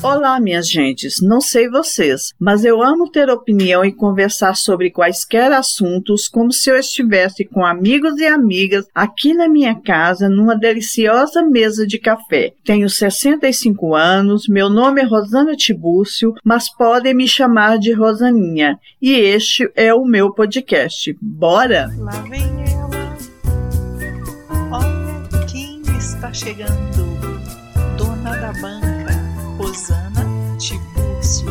Olá, minhas gentes. Não sei vocês, mas eu amo ter opinião e conversar sobre quaisquer assuntos como se eu estivesse com amigos e amigas aqui na minha casa numa deliciosa mesa de café. Tenho 65 anos, meu nome é Rosana Tibúrcio, mas podem me chamar de Rosaninha. E este é o meu podcast. Bora? Lá vem ela. Olha quem está chegando. Dona da banca. Rosana Tibúrcio.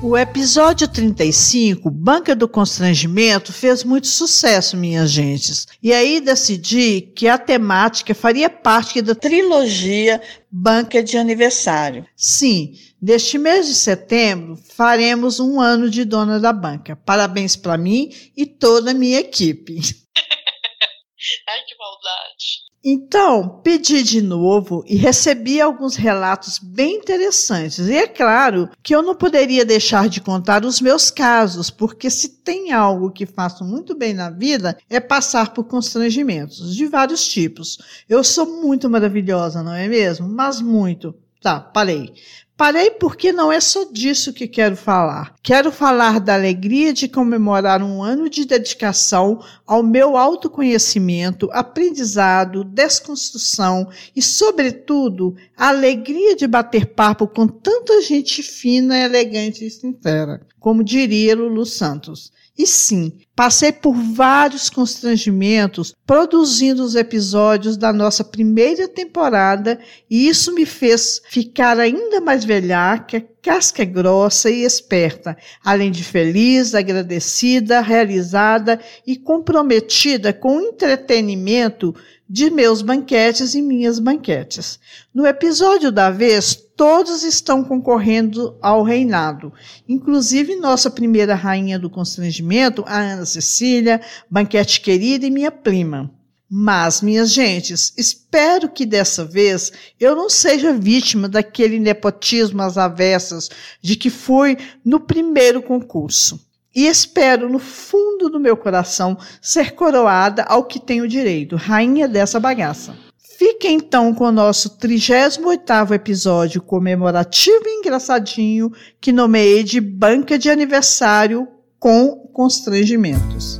O episódio 35, Banca do Constrangimento, fez muito sucesso, minhas gentes. E aí decidi que a temática faria parte da trilogia Banca de Aniversário. Sim, neste mês de setembro faremos um ano de dona da banca. Parabéns para mim e toda a minha equipe. Ai, que maldade. Então, pedi de novo e recebi alguns relatos bem interessantes. E é claro que eu não poderia deixar de contar os meus casos, porque se tem algo que faço muito bem na vida é passar por constrangimentos de vários tipos. Eu sou muito maravilhosa, não é mesmo? Mas muito. Tá, parei. Parei porque não é só disso que quero falar. Quero falar da alegria de comemorar um ano de dedicação ao meu autoconhecimento, aprendizado, desconstrução e, sobretudo, a alegria de bater papo com tanta gente fina, elegante e sincera, como diria Lulu Santos. E sim, passei por vários constrangimentos produzindo os episódios da nossa primeira temporada e isso me fez ficar ainda mais velhaca, casca grossa e esperta, além de feliz, agradecida, realizada e comprometida com o entretenimento de meus banquetes e minhas banquetes. No episódio da vez, todos estão concorrendo ao reinado, inclusive nossa primeira rainha do constrangimento, a Ana Cecília, banquete querida e minha prima. Mas, minhas gentes, espero que dessa vez eu não seja vítima daquele nepotismo às avessas de que fui no primeiro concurso e espero no fundo do meu coração ser coroada ao que tenho direito, rainha dessa bagaça. Fique então com o nosso 38º episódio comemorativo e engraçadinho que nomeei de Banca de Aniversário com Constrangimentos.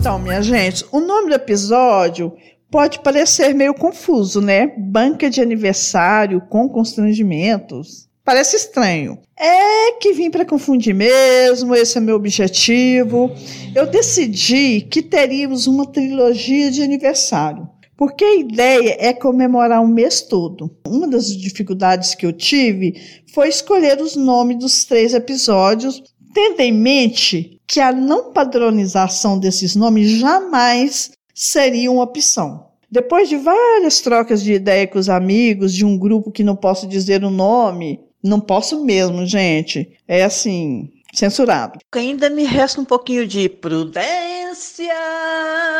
Então, minha gente, o nome do episódio pode parecer meio confuso, né? Banca de Aniversário com Constrangimentos. Parece estranho. É que vim para confundir mesmo, esse é meu objetivo. Eu decidi que teríamos uma trilogia de aniversário, porque a ideia é comemorar o mês todo. Uma das dificuldades que eu tive foi escolher os nomes dos três episódios, tendo em mente que a não padronização desses nomes jamais seria uma opção. Depois de várias trocas de ideia com os amigos de um grupo que não posso dizer o nome, não posso mesmo, gente. É assim, censurado. Ainda me resta um pouquinho de prudência.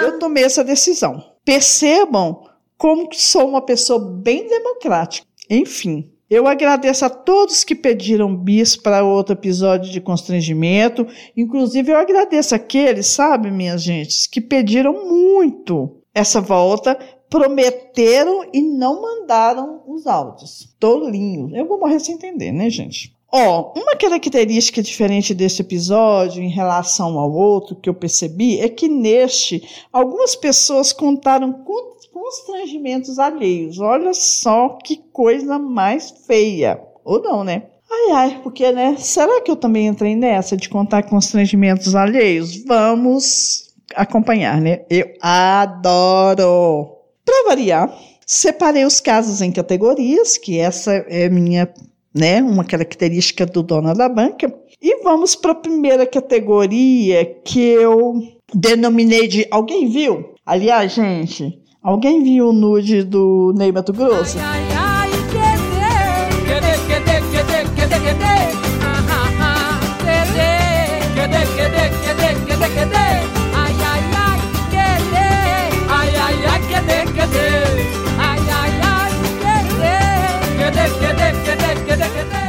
Eu tomei essa decisão. Percebam como sou uma pessoa bem democrática. Enfim, eu agradeço a todos que pediram bis para outro episódio de constrangimento. Inclusive, eu agradeço aqueles, sabe, minhas gentes, que pediram muito essa volta prometeram e não mandaram os áudios. Tolinho. Eu vou morrer sem entender, né, gente? Ó, uma característica diferente desse episódio em relação ao outro que eu percebi é que neste algumas pessoas contaram constrangimentos alheios. Olha só que coisa mais feia. Ou não, né? Ai, ai, porque, né? Será que eu também entrei nessa de contar constrangimentos alheios? Vamos acompanhar, né? Eu adoro. Para variar, separei os casos em categorias, que essa é minha, né, uma característica do dono da banca. E vamos para a primeira categoria que eu denominei de alguém viu? Aliás, gente, alguém viu o nude do Ney Mato Grosso? Ai, ai, ai.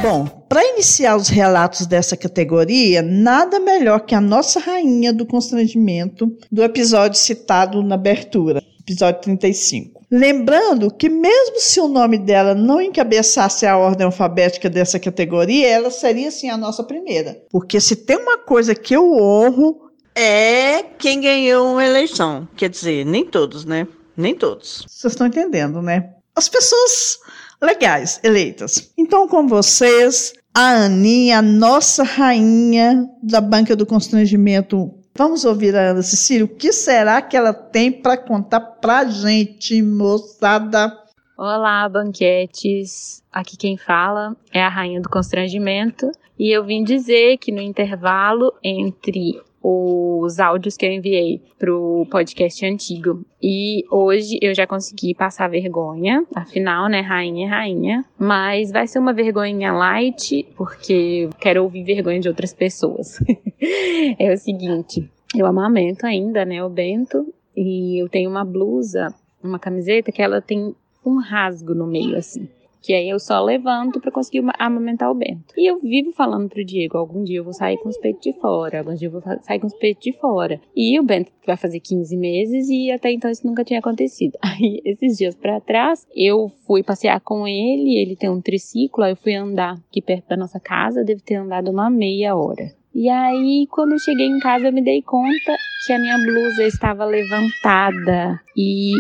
Bom, para iniciar os relatos dessa categoria, nada melhor que a nossa rainha do constrangimento do episódio citado na abertura. episódio 35. Lembrando que, mesmo se o nome dela não encabeçasse a ordem alfabética dessa categoria, ela seria sim a nossa primeira. Porque se tem uma coisa que eu honro. É quem ganhou uma eleição. Quer dizer, nem todos, né? Nem todos. Vocês estão entendendo, né? As pessoas legais eleitas. Então, com vocês, a Aninha, a nossa rainha da banca do constrangimento Vamos ouvir a Ana Cecília. O que será que ela tem para contar para gente, moçada? Olá, banquetes. Aqui quem fala é a Rainha do Constrangimento. E eu vim dizer que no intervalo entre os áudios que eu enviei pro podcast antigo. E hoje eu já consegui passar vergonha. Afinal, né, rainha é rainha. Mas vai ser uma vergonha light, porque eu quero ouvir vergonha de outras pessoas. é o seguinte, eu amamento ainda, né, o Bento. E eu tenho uma blusa, uma camiseta que ela tem um rasgo no meio, assim que aí eu só levanto para conseguir amamentar o Bento. E eu vivo falando pro Diego, algum dia eu vou sair com os peitos de fora, algum dia eu vou sair com os peitos de fora. E o Bento vai fazer 15 meses e até então isso nunca tinha acontecido. Aí esses dias para trás, eu fui passear com ele, ele tem um triciclo, aí eu fui andar aqui perto da nossa casa, deve ter andado uma meia hora. E aí, quando eu cheguei em casa, eu me dei conta que a minha blusa estava levantada e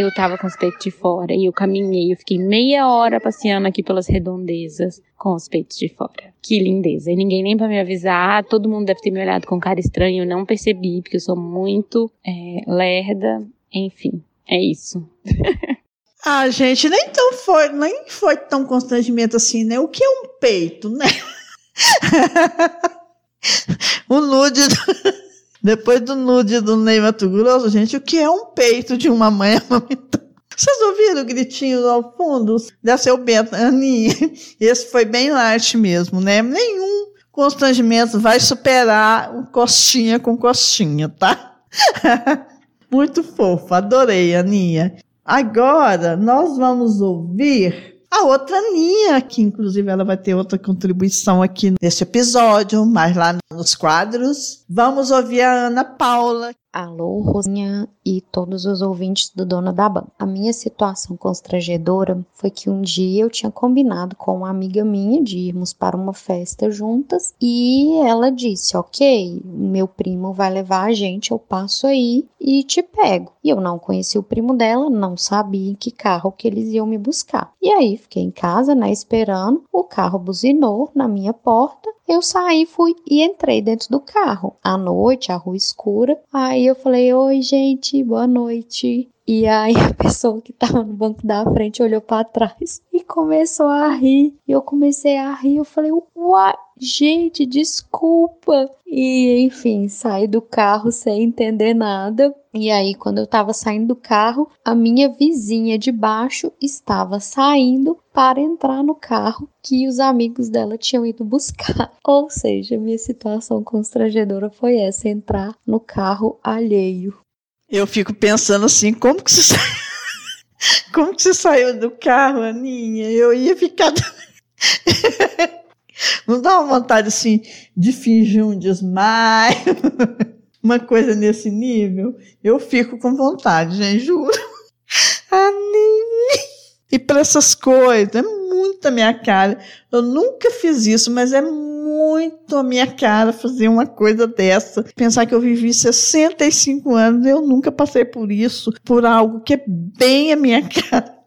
eu tava com os peitos de fora e eu caminhei, eu fiquei meia hora passeando aqui pelas redondezas com os peitos de fora. Que lindeza. E ninguém nem para me avisar, todo mundo deve ter me olhado com cara estranha, eu não percebi, porque eu sou muito é, lerda. Enfim, é isso. ah, gente, nem tão foi, nem foi tão constrangimento assim, né? O que é um peito, né? o nude. Depois do nude do Ney Mato Grosso, gente, o que é um peito de uma mãe amamentando? Vocês ouviram o gritinho ao fundo? Deve ser o Bento, Aninha. Esse foi bem light mesmo, né? Nenhum constrangimento vai superar o costinha com costinha, tá? Muito fofo, adorei, Aninha. Agora nós vamos ouvir a outra linha, que inclusive ela vai ter outra contribuição aqui nesse episódio, mas lá nos quadros. Vamos ouvir a Ana Paula. Alô, Rosinha e todos os ouvintes do Dona da Banca. A minha situação constrangedora foi que um dia eu tinha combinado com uma amiga minha de irmos para uma festa juntas e ela disse: Ok, meu primo vai levar a gente, eu passo aí e te pego. E eu não conheci o primo dela, não sabia em que carro que eles iam me buscar. E aí fiquei em casa, né, esperando. O carro buzinou na minha porta eu saí, fui e entrei dentro do carro. À noite, a rua escura. Aí eu falei: Oi, gente, boa noite. E aí a pessoa que tava no banco da frente olhou para trás e começou a rir. E eu comecei a rir. Eu falei: Uai, gente, desculpa. E enfim, saí do carro sem entender nada. E aí, quando eu tava saindo do carro, a minha vizinha de baixo estava saindo para entrar no carro que os amigos dela tinham ido buscar. Ou seja, minha situação constrangedora foi essa: entrar no carro alheio. Eu fico pensando assim, como que você como que você saiu do carro, Aninha? Eu ia ficar Não dá uma vontade assim de fingir um desmaio, uma coisa nesse nível? Eu fico com vontade, gente, juro. Aninha. E para essas coisas, é muito a minha cara. Eu nunca fiz isso, mas é muito a minha cara fazer uma coisa dessa. Pensar que eu vivi 65 anos, eu nunca passei por isso, por algo que é bem a minha cara.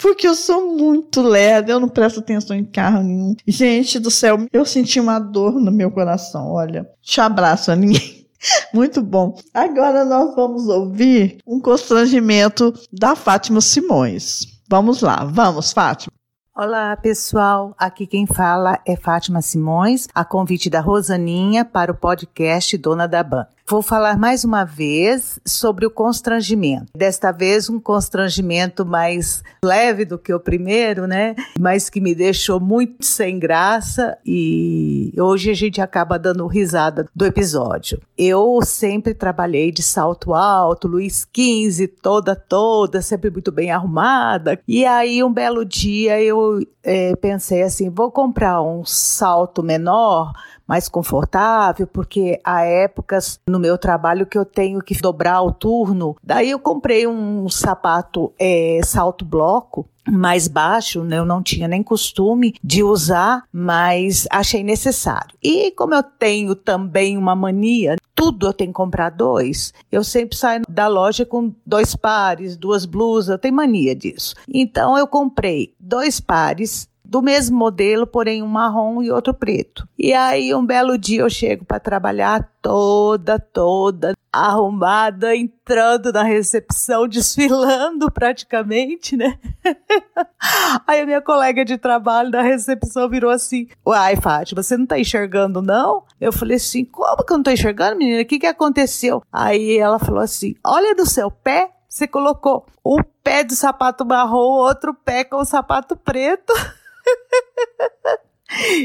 Porque eu sou muito lerda, eu não presto atenção em carro nenhum. Gente do céu, eu senti uma dor no meu coração. Olha, te abraço, ninguém. Muito bom. Agora nós vamos ouvir um constrangimento da Fátima Simões. Vamos lá, vamos, Fátima. Olá, pessoal. Aqui quem fala é Fátima Simões, a convite da Rosaninha para o podcast Dona da Ban. Vou falar mais uma vez sobre o constrangimento. Desta vez, um constrangimento mais leve do que o primeiro, né? Mas que me deixou muito sem graça e hoje a gente acaba dando risada do episódio. Eu sempre trabalhei de salto alto, Luiz XV, toda, toda, sempre muito bem arrumada. E aí, um belo dia, eu é, pensei assim: vou comprar um salto menor mais confortável, porque há épocas no meu trabalho que eu tenho que dobrar o turno. Daí eu comprei um sapato é, salto bloco mais baixo, né? eu não tinha nem costume de usar, mas achei necessário. E como eu tenho também uma mania, tudo eu tenho que comprar dois, eu sempre saio da loja com dois pares, duas blusas, eu tenho mania disso. Então eu comprei dois pares do mesmo modelo, porém um marrom e outro preto. E aí um belo dia eu chego para trabalhar toda, toda arrumada, entrando na recepção, desfilando praticamente, né? aí a minha colega de trabalho da recepção virou assim: Uai, Fátima, você não tá enxergando, não? Eu falei assim: Como que eu não tô enxergando, menina? O que, que aconteceu? Aí ela falou assim: Olha do seu pé, você colocou um pé de sapato marrom, outro pé com sapato preto.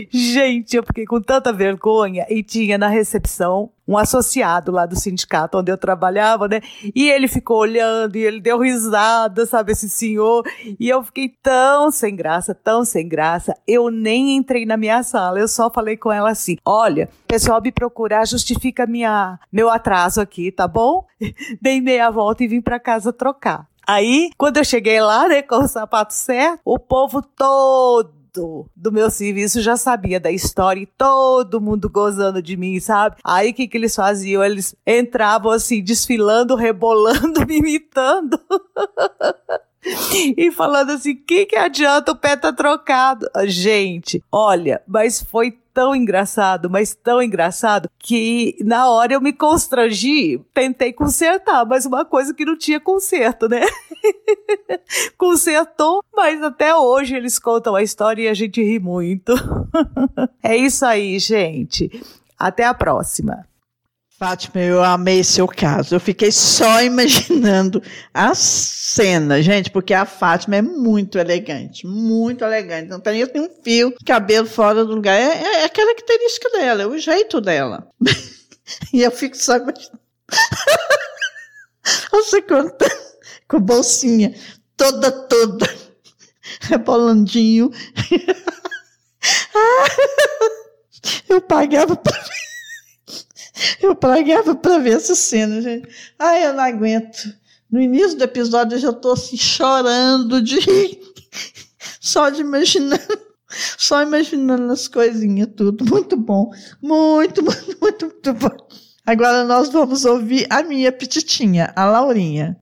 Gente, eu fiquei com tanta vergonha e tinha na recepção um associado lá do sindicato onde eu trabalhava, né? E ele ficou olhando e ele deu risada, sabe, esse senhor. E eu fiquei tão sem graça, tão sem graça. Eu nem entrei na minha sala, eu só falei com ela assim: olha, pessoal me procurar, justifica minha, meu atraso aqui, tá bom? Dei meia volta e vim para casa trocar. Aí, quando eu cheguei lá, né, com o sapato certo, o povo todo do meu serviço já sabia da história e todo mundo gozando de mim, sabe? Aí o que, que eles faziam? Eles entravam assim, desfilando, rebolando, me imitando. e falando assim: que que adianta o pé tá trocado? Gente, olha, mas foi tão engraçado, mas tão engraçado, que na hora eu me constrangi, tentei consertar, mas uma coisa que não tinha conserto, né? Consertou, mas até hoje eles contam a história e a gente ri muito. é isso aí, gente. Até a próxima. Fátima, eu amei seu caso. Eu fiquei só imaginando a cena, gente, porque a Fátima é muito elegante, muito elegante. Não tem nenhum fio, cabelo fora do lugar. É, é, é característica dela, é o jeito dela. e eu fico só imaginando. Você conta com bolsinha toda, toda, rebolandinho. eu pagava pra ver. Eu pagava para ver essa cena, gente. Ai, eu não aguento. No início do episódio eu já estou assim, chorando de. Só de imaginar. Só imaginando as coisinhas, tudo. Muito bom. Muito, muito, muito, muito bom. Agora nós vamos ouvir a minha petitinha, a Laurinha.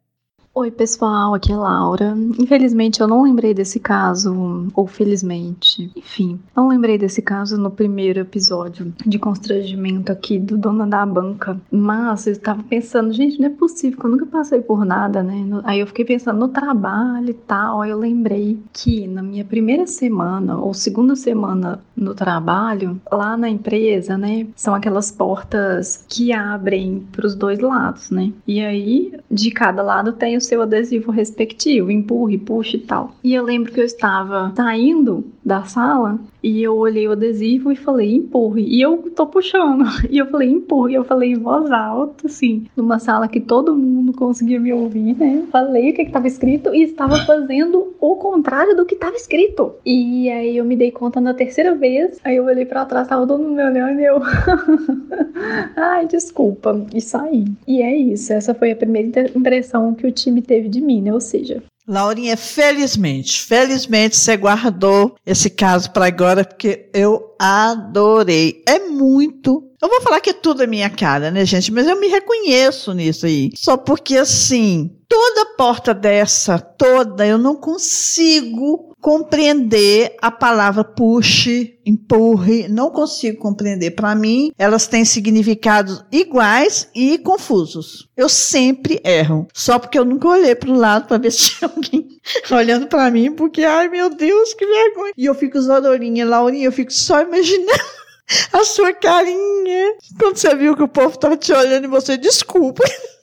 Oi, pessoal, aqui é Laura. Infelizmente eu não lembrei desse caso, ou felizmente, enfim, não lembrei desse caso no primeiro episódio de constrangimento aqui do Dona da Banca, mas eu estava pensando, gente, não é possível, que eu nunca passei por nada, né? Aí eu fiquei pensando no trabalho e tal, aí eu lembrei que na minha primeira semana, ou segunda semana no trabalho, lá na empresa, né, são aquelas portas que abrem para os dois lados, né? E aí, de cada lado tem o seu adesivo respectivo, empurre, puxa e tal. E eu lembro que eu estava saindo da sala e eu olhei o adesivo e falei, empurre. E eu tô puxando. E eu falei, empurre. E eu falei em voz alta, assim, numa sala que todo mundo conseguia me ouvir, né? Falei o que estava escrito e estava fazendo o contrário do que estava escrito. E aí eu me dei conta na terceira vez. Aí eu olhei para trás, tava todo mundo me olhando e eu. Ai, desculpa. E saí. E é isso. Essa foi a primeira impressão que o time teve de mim, né? Ou seja, Laurinha, felizmente, felizmente você guardou esse caso para agora, porque eu adorei. É muito. Eu vou falar que tudo é minha cara, né, gente? Mas eu me reconheço nisso aí. Só porque, assim, toda porta dessa, toda, eu não consigo compreender a palavra puxe, empurre, não consigo compreender. Para mim, elas têm significados iguais e confusos. Eu sempre erro, só porque eu nunca olhei para o lado para ver se tinha alguém olhando para mim, porque ai meu Deus, que vergonha. E eu fico zodorinha, Laurinha, eu fico só imaginando a sua carinha quando você viu que o povo estava te olhando e você desculpa.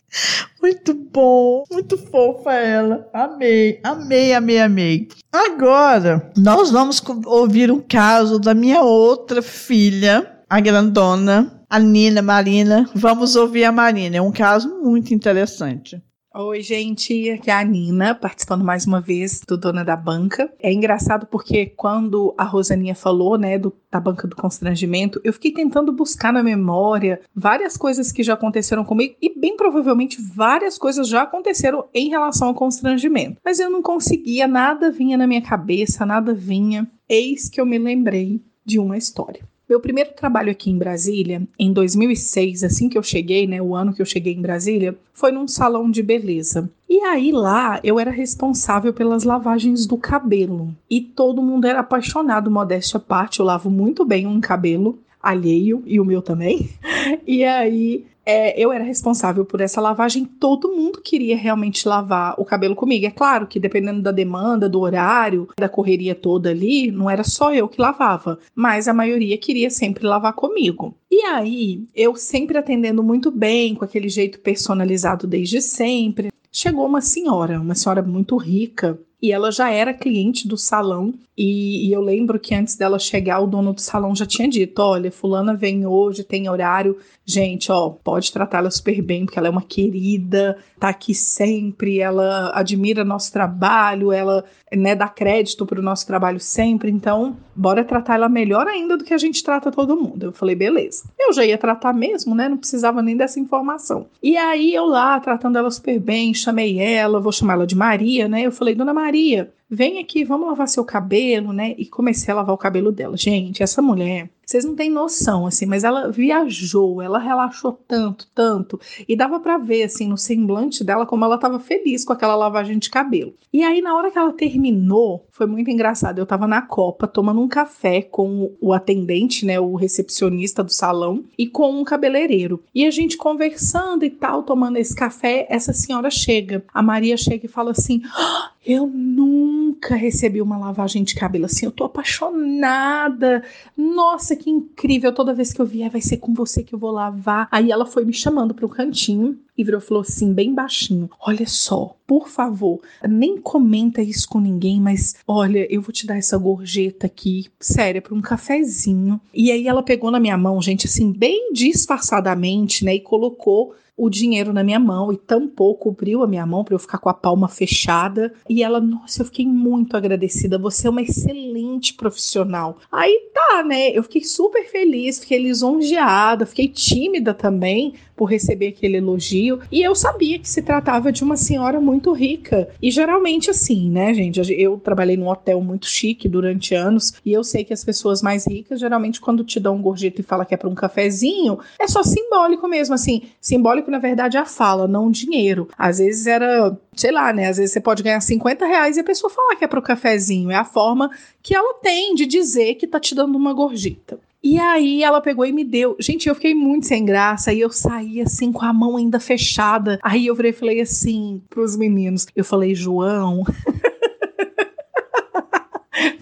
Muito bom, muito fofa ela. Amei, amei, amei, amei. Agora, nós vamos ouvir um caso da minha outra filha, a grandona, a Nina Marina. Vamos ouvir a Marina, é um caso muito interessante. Oi, gente, aqui é a Nina, participando mais uma vez do Dona da Banca. É engraçado porque quando a Rosaninha falou, né, do, da Banca do Constrangimento, eu fiquei tentando buscar na memória várias coisas que já aconteceram comigo e bem provavelmente várias coisas já aconteceram em relação ao constrangimento. Mas eu não conseguia, nada vinha na minha cabeça, nada vinha. Eis que eu me lembrei de uma história. Meu primeiro trabalho aqui em Brasília, em 2006, assim que eu cheguei, né, o ano que eu cheguei em Brasília, foi num salão de beleza. E aí lá eu era responsável pelas lavagens do cabelo. E todo mundo era apaixonado, modéstia à parte, eu lavo muito bem um cabelo alheio e o meu também. E aí é, eu era responsável por essa lavagem, todo mundo queria realmente lavar o cabelo comigo. É claro que dependendo da demanda, do horário, da correria toda ali, não era só eu que lavava, mas a maioria queria sempre lavar comigo. E aí, eu sempre atendendo muito bem, com aquele jeito personalizado desde sempre. Chegou uma senhora, uma senhora muito rica, e ela já era cliente do salão. E, e, eu lembro que antes dela chegar, o dono do salão já tinha dito: olha, fulana vem hoje, tem horário. Gente, ó, pode tratar ela super bem, porque ela é uma querida, tá aqui sempre, ela admira nosso trabalho, ela né, dá crédito pro nosso trabalho sempre. Então, bora tratar ela melhor ainda do que a gente trata todo mundo. Eu falei, beleza. Eu já ia tratar mesmo, né? Não precisava nem dessa informação. E aí eu lá, tratando ela super bem, chamei ela, vou chamar ela de Maria, né? Eu falei, dona Maria, Maria, vem aqui, vamos lavar seu cabelo, né? E comecei a lavar o cabelo dela. Gente, essa mulher, vocês não têm noção, assim, mas ela viajou, ela relaxou tanto, tanto, e dava para ver, assim, no semblante dela como ela tava feliz com aquela lavagem de cabelo. E aí, na hora que ela terminou, foi muito engraçado. Eu tava na Copa tomando um café com o atendente, né, o recepcionista do salão, e com um cabeleireiro. E a gente conversando e tal, tomando esse café, essa senhora chega. A Maria chega e fala assim: ah, Eu nunca recebi uma lavagem de cabelo assim, eu tô apaixonada. Nossa, que incrível, toda vez que eu vier vai ser com você que eu vou lavar. Aí ela foi me chamando para o cantinho e virou falou assim, bem baixinho: Olha só, por favor, nem comenta isso com ninguém, mas olha, eu vou te dar essa gorjeta aqui, séria, para um cafezinho. E aí ela pegou na minha mão, gente, assim, bem disfarçadamente, né, e colocou o dinheiro na minha mão e tampou, cobriu a minha mão para eu ficar com a palma fechada. E ela, nossa, eu fiquei muito agradecida. Você é uma excelente profissional. Aí tá, né? Eu fiquei super feliz, fiquei lisonjeada, fiquei tímida também por receber aquele elogio. E eu sabia que se tratava de uma senhora muito rica. E geralmente assim, né, gente? Eu trabalhei num hotel muito chique durante anos e eu sei que as pessoas mais ricas, geralmente, quando te dão um gorjeta e fala que é para um cafezinho, é só simbólico mesmo, assim. Simbólico, na verdade, é a fala, não o dinheiro. Às vezes era sei lá, né? Às vezes você pode ganhar 50 reais e a pessoa falar que é pro cafezinho. É a forma que ela tem de dizer que tá te dando uma gorjeta. E aí ela pegou e me deu. Gente, eu fiquei muito sem graça. E eu saí assim com a mão ainda fechada. Aí eu falei assim pros meninos. Eu falei, João.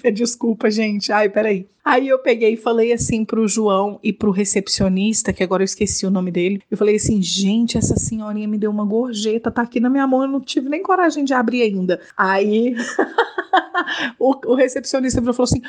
Desculpa, gente. Ai, peraí. Aí eu peguei e falei assim pro João e pro recepcionista, que agora eu esqueci o nome dele. Eu falei assim, gente, essa senhorinha me deu uma gorjeta, tá aqui na minha mão, eu não tive nem coragem de abrir ainda. Aí o, o, recepcionista falou assim: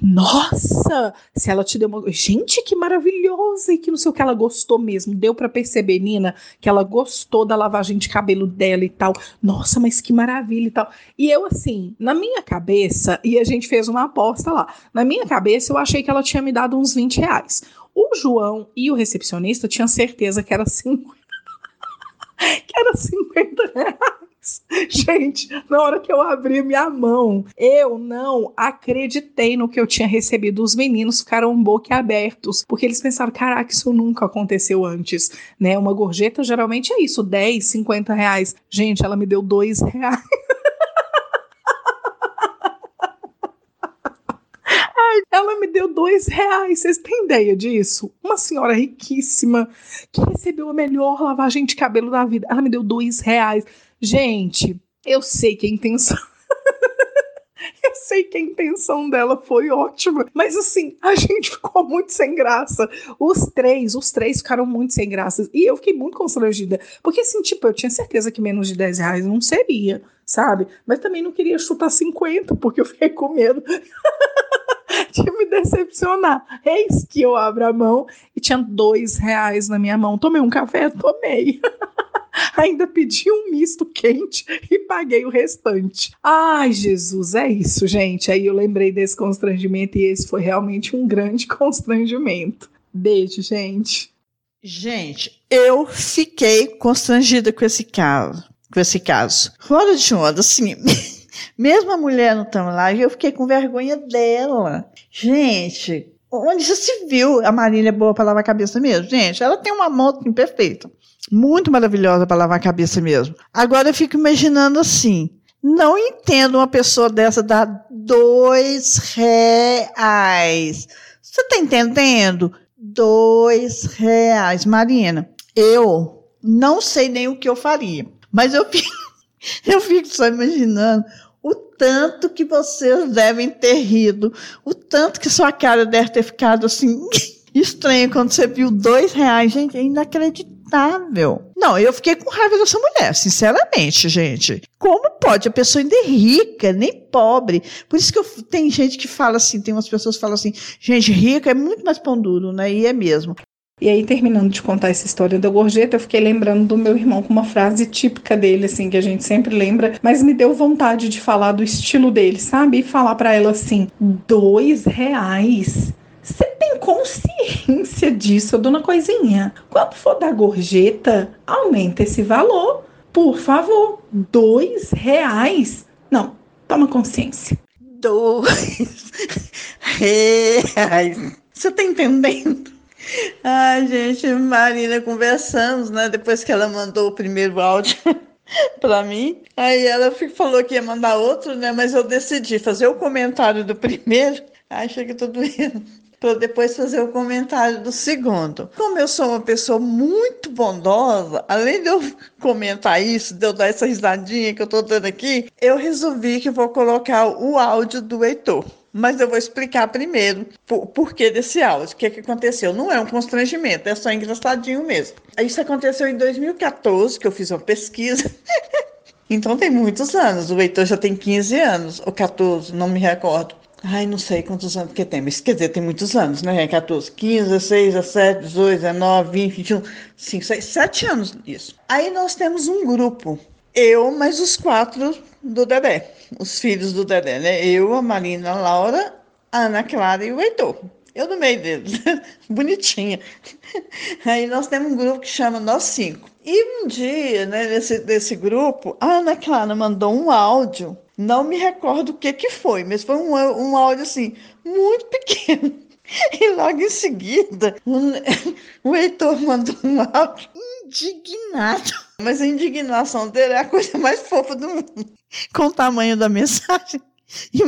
Nossa, se ela te deu uma. Gente, que maravilhosa! E que não sei o que ela gostou mesmo. Deu para perceber, Nina, que ela gostou da lavagem de cabelo dela e tal. Nossa, mas que maravilha e tal. E eu, assim, na minha cabeça, e a gente fez uma aposta lá, na minha cabeça eu achei que ela tinha me dado uns 20 reais. O João e o recepcionista tinham certeza que era 50. que era 50 reais. Gente, na hora que eu abri minha mão, eu não acreditei no que eu tinha recebido. Os meninos ficaram boquiabertos, porque eles pensaram: caraca, isso nunca aconteceu antes, né? Uma gorjeta geralmente é isso, 10, 50 reais. Gente, ela me deu 2 reais. Ela me deu dois reais. Vocês têm ideia disso? Uma senhora riquíssima que recebeu a melhor lavagem de cabelo da vida. Ela me deu dois reais. Gente, eu sei que a intenção. Eu sei que a intenção dela foi ótima, mas assim, a gente ficou muito sem graça. Os três, os três ficaram muito sem graça. E eu fiquei muito constrangida. Porque assim, tipo, eu tinha certeza que menos de 10 reais não seria, sabe? Mas também não queria chutar 50, porque eu fiquei com medo. de me decepcionar. Eis que eu abro a mão e tinha dois reais na minha mão. Tomei um café? Tomei. Ainda pedi um misto quente e paguei o restante. Ai, Jesus, é isso, gente. Aí eu lembrei desse constrangimento e esse foi realmente um grande constrangimento. Beijo, gente. Gente, eu fiquei constrangida com esse caso. Com esse caso. Fora de onda, assim, mesmo a mulher não estando eu fiquei com vergonha dela. Gente, onde já se viu a Marília boa para lavar a cabeça mesmo? Gente, ela tem uma moto imperfeita. Muito maravilhosa para lavar a cabeça mesmo. Agora eu fico imaginando assim. Não entendo uma pessoa dessa dar dois reais. Você tá entendendo? Dois reais. Marina, eu não sei nem o que eu faria. Mas eu fico, eu fico só imaginando o tanto que vocês devem ter rido, o tanto que sua cara deve ter ficado assim estranha quando você viu dois reais. Gente, é inacreditável. Não, eu fiquei com raiva dessa mulher, sinceramente, gente. Como pode a pessoa ainda é rica, nem pobre? Por isso que eu, tem gente que fala assim, tem umas pessoas que falam assim, gente, rica é muito mais pão duro, né? E é mesmo. E aí, terminando de contar essa história da gorjeta, eu fiquei lembrando do meu irmão com uma frase típica dele, assim, que a gente sempre lembra, mas me deu vontade de falar do estilo dele, sabe? E falar para ela assim: dois reais. Você tem consciência disso, dona Coisinha? Quando for dar gorjeta, aumenta esse valor, por favor. Dois reais? Não, toma consciência. Dois reais. Você tá entendendo? Ai, gente, Marina, conversamos, né? Depois que ela mandou o primeiro áudio para mim. Aí ela falou que ia mandar outro, né? Mas eu decidi fazer o comentário do primeiro. Ai, chega tô doendo. Para depois fazer o comentário do segundo. Como eu sou uma pessoa muito bondosa, além de eu comentar isso, de eu dar essa risadinha que eu tô dando aqui, eu resolvi que vou colocar o áudio do Heitor mas eu vou explicar primeiro por, por que desse áudio, o que, que aconteceu. Não é um constrangimento, é só engraçadinho mesmo. Isso aconteceu em 2014, que eu fiz uma pesquisa. então tem muitos anos, o Heitor já tem 15 anos, ou 14, não me recordo. Ai, não sei quantos anos que tem, mas quer dizer, tem muitos anos, né? 14, 15, 16, 17, 18, 19, 20, 21, 5, 6, 7 anos isso. Aí nós temos um grupo, eu, mais os quatro do Dedé, os filhos do Dedé, né? Eu, a Marina, a Laura, a Ana Clara e o Heitor. Eu no meio deles, bonitinha. Aí nós temos um grupo que chama Nós Cinco. E um dia, né, nesse, nesse grupo, a Ana Clara mandou um áudio, não me recordo o que que foi, mas foi um, um áudio assim, muito pequeno. E logo em seguida, o Heitor mandou um áudio indignado. Mas a indignação dele é a coisa mais fofa do mundo. Com o tamanho da mensagem. E,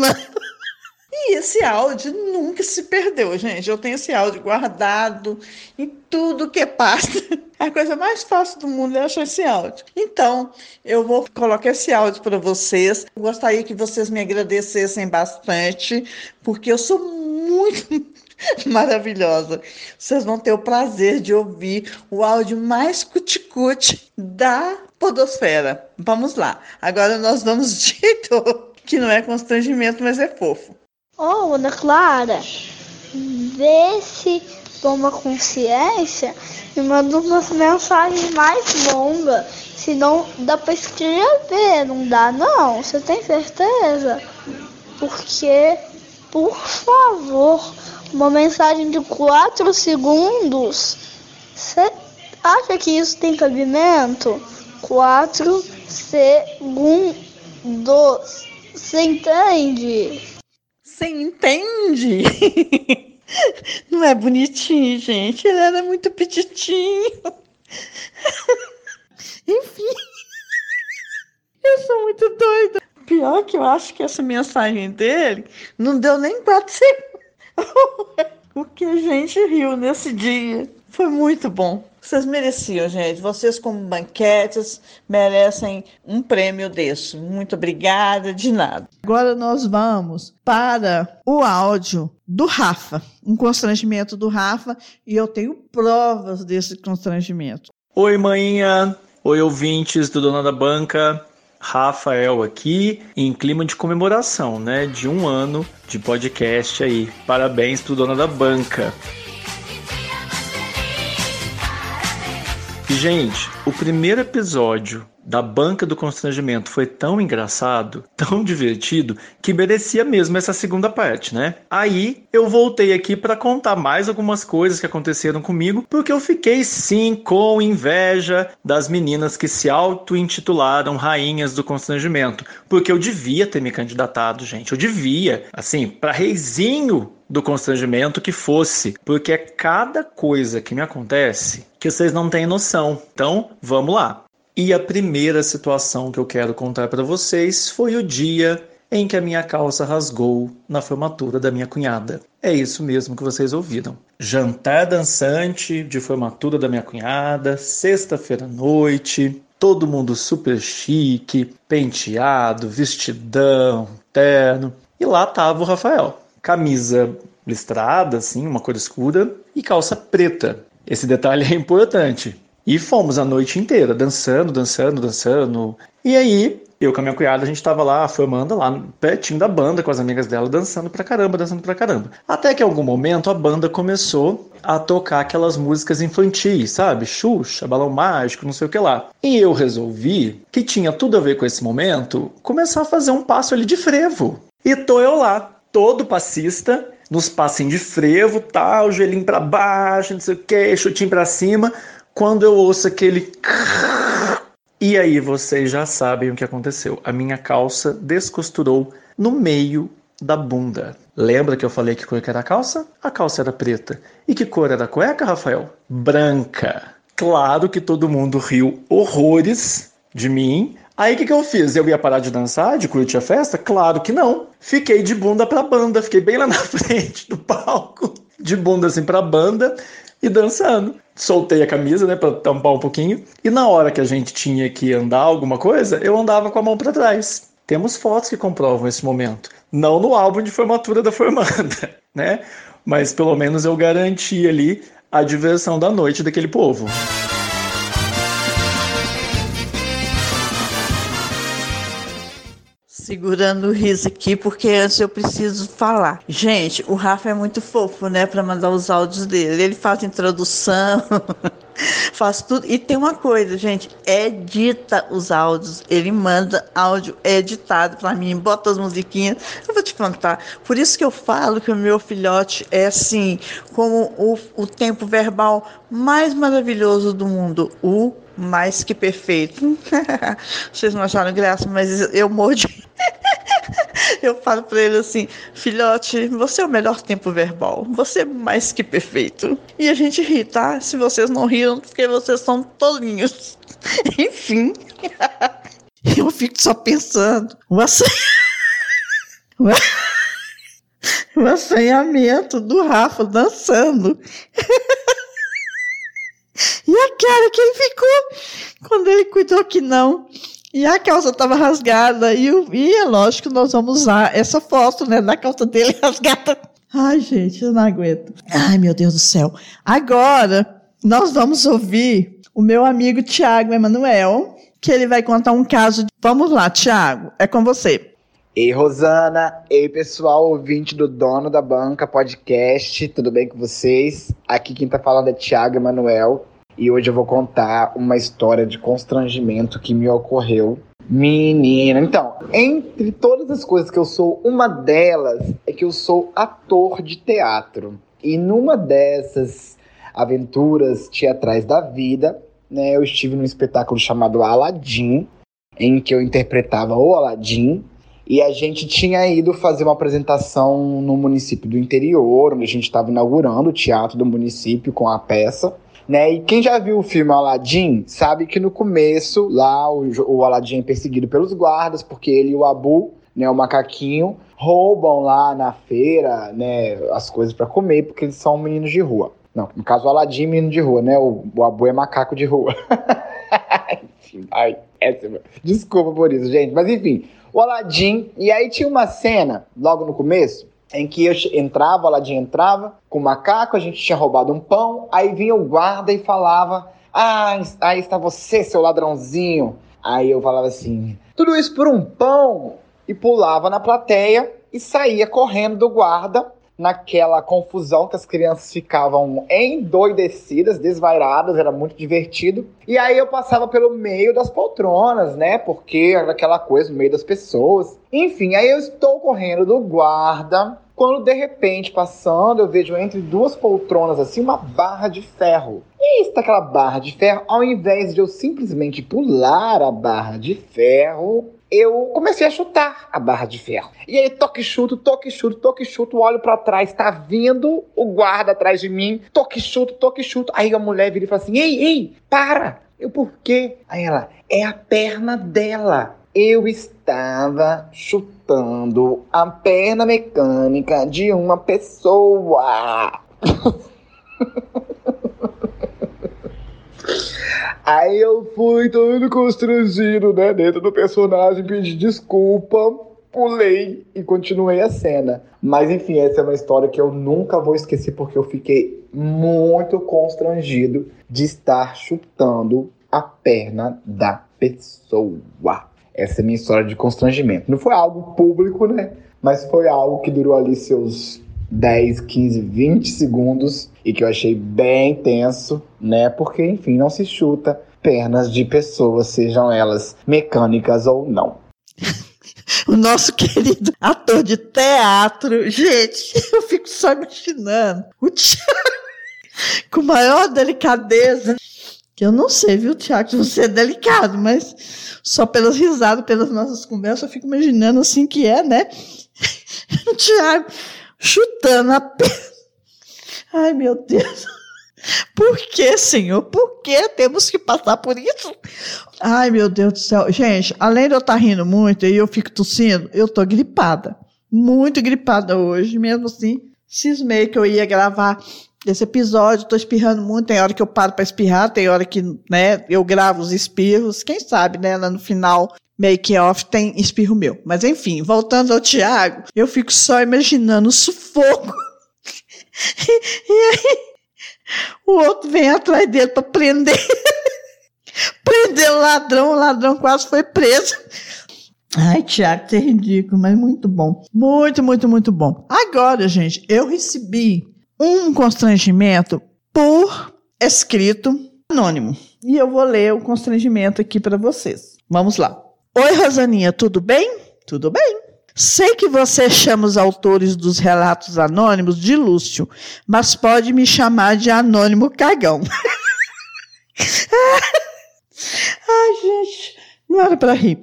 e esse áudio nunca se perdeu, gente. Eu tenho esse áudio guardado em tudo que é pasta. A coisa mais fácil do mundo é achar esse áudio. Então, eu vou colocar esse áudio para vocês. Eu gostaria que vocês me agradecessem bastante, porque eu sou muito maravilhosa. Vocês vão ter o prazer de ouvir o áudio mais cuticute da podosfera. Vamos lá. Agora nós vamos de que não é constrangimento, mas é fofo. Oh, Ana Clara, vê se toma consciência e manda umas mensagens mais longas. Senão dá pra escrever, não dá não, você tem certeza? Porque, por favor, uma mensagem de 4 segundos. Você acha que isso tem cabimento? 4 segundos. Você entende? Você entende? Não é bonitinho, gente. Ele era muito petitinho. Enfim. Eu sou muito doida. Pior que eu acho que essa mensagem dele não deu nem quatro segundos. o que a gente riu nesse dia. Foi muito bom. Vocês mereciam, gente. Vocês, como banquetes, merecem um prêmio desse. Muito obrigada, de nada. Agora nós vamos para o áudio do Rafa. Um constrangimento do Rafa. E eu tenho provas desse constrangimento. Oi, manhinha. Oi, ouvintes do Dona da Banca. Rafael aqui, em clima de comemoração, né? De um ano de podcast aí. Parabéns pro Dona da Banca. Gente, o primeiro episódio da banca do constrangimento foi tão engraçado, tão divertido, que merecia mesmo essa segunda parte, né? Aí eu voltei aqui para contar mais algumas coisas que aconteceram comigo, porque eu fiquei sim com inveja das meninas que se auto-intitularam rainhas do constrangimento, porque eu devia ter me candidatado, gente, eu devia, assim, para reizinho do constrangimento que fosse, porque é cada coisa que me acontece que vocês não têm noção. Então, vamos lá. E a primeira situação que eu quero contar para vocês foi o dia em que a minha calça rasgou na formatura da minha cunhada. É isso mesmo que vocês ouviram. Jantar dançante de formatura da minha cunhada, sexta-feira à noite, todo mundo super chique, penteado, vestidão, terno. E lá tava o Rafael. Camisa listrada, assim, uma cor escura, e calça preta. Esse detalhe é importante. E fomos a noite inteira, dançando, dançando, dançando. E aí, eu com a minha cunhada, a gente tava lá formando lá pertinho da banda com as amigas dela, dançando pra caramba, dançando pra caramba. Até que em algum momento a banda começou a tocar aquelas músicas infantis, sabe? Xuxa, Balão Mágico, não sei o que lá. E eu resolvi, que tinha tudo a ver com esse momento, começar a fazer um passo ali de frevo. E tô eu lá, todo passista, nos passinhos de frevo, tal, joelhinho para baixo, não sei o que, chutinho para cima quando eu ouço aquele. E aí vocês já sabem o que aconteceu. A minha calça descosturou no meio da bunda. Lembra que eu falei que cor que era a calça? A calça era preta. E que cor era a cueca, Rafael? Branca. Claro que todo mundo riu horrores de mim. Aí o que, que eu fiz? Eu ia parar de dançar, de curtir a festa? Claro que não. Fiquei de bunda pra banda, fiquei bem lá na frente do palco, de bunda assim pra banda e dançando soltei a camisa, né, para tampar um pouquinho. E na hora que a gente tinha que andar alguma coisa, eu andava com a mão para trás. Temos fotos que comprovam esse momento. Não no álbum de formatura da formanda, né? Mas pelo menos eu garanti ali a diversão da noite daquele povo. Segurando o riso aqui, porque antes eu preciso falar. Gente, o Rafa é muito fofo, né, para mandar os áudios dele. Ele faz introdução, faz tudo. E tem uma coisa, gente, edita os áudios. Ele manda áudio editado para mim, bota as musiquinhas. Eu vou te contar. Por isso que eu falo que o meu filhote é assim, como o, o tempo verbal mais maravilhoso do mundo. O mais que perfeito. Vocês não acharam graça, mas eu morro de. eu falo para ele assim: filhote, você é o melhor tempo verbal. Você é mais que perfeito. E a gente ri, tá? Se vocês não riram, porque vocês são tolinhos. Enfim. eu fico só pensando. Assan... o assanhamento do Rafa dançando. E a cara que ele ficou quando ele cuidou que não. E a calça estava rasgada. E, e é lógico que nós vamos usar essa foto, né? Da calça dele rasgada. Ai, gente, eu não aguento. Ai, meu Deus do céu. Agora, nós vamos ouvir o meu amigo Tiago Emanuel, que ele vai contar um caso. De... Vamos lá, Tiago, é com você. Ei, Rosana. Ei, pessoal, ouvinte do Dono da Banca Podcast. Tudo bem com vocês? Aqui quem tá falando é Tiago Emanuel. E hoje eu vou contar uma história de constrangimento que me ocorreu. Menina, então, entre todas as coisas que eu sou, uma delas é que eu sou ator de teatro. E numa dessas aventuras teatrais da vida, né, eu estive num espetáculo chamado Aladdin, em que eu interpretava o Aladdin e a gente tinha ido fazer uma apresentação no município do interior, onde a gente estava inaugurando o teatro do município com a peça. Né? E quem já viu o filme Aladdin sabe que no começo, lá, o, o Aladdin é perseguido pelos guardas, porque ele e o Abu, né, o macaquinho, roubam lá na feira né, as coisas para comer, porque eles são meninos de rua. Não, no caso, o Aladdin é menino de rua, né? O, o Abu é macaco de rua. Ai, péssima. Desculpa por isso, gente. Mas enfim, o Aladim. E aí tinha uma cena, logo no começo, em que eu entrava, o Aladim entrava com o macaco, a gente tinha roubado um pão, aí vinha o guarda e falava: Ah, aí está você, seu ladrãozinho. Aí eu falava assim: Tudo isso por um pão? E pulava na plateia e saía correndo do guarda, naquela confusão que as crianças ficavam endoidecidas, desvairadas, era muito divertido. E aí eu passava pelo meio das poltronas, né? Porque era aquela coisa no meio das pessoas. Enfim, aí eu estou correndo do guarda. Quando de repente, passando, eu vejo entre duas poltronas assim uma barra de ferro. E está aquela barra de ferro, ao invés de eu simplesmente pular a barra de ferro, eu comecei a chutar a barra de ferro. E aí, toque chuto, toque chuto, toque chuto, olho para trás, tá vindo o guarda atrás de mim, toque chuto, toque chuto. Aí a mulher vira e fala assim: ei, ei, para! Eu, por quê? Aí ela, é a perna dela. Eu estava chutando a perna mecânica de uma pessoa. Aí eu fui todo constrangido, né, dentro do personagem, pedi desculpa, pulei e continuei a cena. Mas enfim, essa é uma história que eu nunca vou esquecer porque eu fiquei muito constrangido de estar chutando a perna da pessoa. Essa é a minha história de constrangimento. Não foi algo público, né? Mas foi algo que durou ali seus 10, 15, 20 segundos e que eu achei bem tenso, né? Porque, enfim, não se chuta pernas de pessoas, sejam elas mecânicas ou não. o nosso querido ator de teatro, gente, eu fico só imaginando o Thiago com maior delicadeza. Que eu não sei, viu, Tiago, se você é delicado, mas só pelas risadas, pelas nossas conversas, eu fico imaginando assim que é, né? O Tiago chutando a perna. Ai, meu Deus. Por que, Senhor? Por que temos que passar por isso? Ai, meu Deus do céu. Gente, além de eu estar rindo muito e eu fico tossindo, eu tô gripada. Muito gripada hoje. Mesmo assim, cismei que eu ia gravar esse episódio. Tô espirrando muito. Tem hora que eu paro para espirrar, tem hora que né, eu gravo os espirros. Quem sabe, né? Lá no final make off tem espirro meu. Mas enfim, voltando ao Tiago, eu fico só imaginando o sufoco. e, aí, o outro vem atrás dele para prender. prender o ladrão, o ladrão quase foi preso. Ai, Tiago, isso é ridículo, mas muito bom. Muito, muito, muito bom. Agora, gente, eu recebi um constrangimento por escrito anônimo. E eu vou ler o constrangimento aqui para vocês. Vamos lá. Oi, Rosaninha, tudo bem? Tudo bem. Sei que você chama os autores dos relatos anônimos de Lúcio, mas pode me chamar de anônimo cagão. Ai, gente, não era para rir.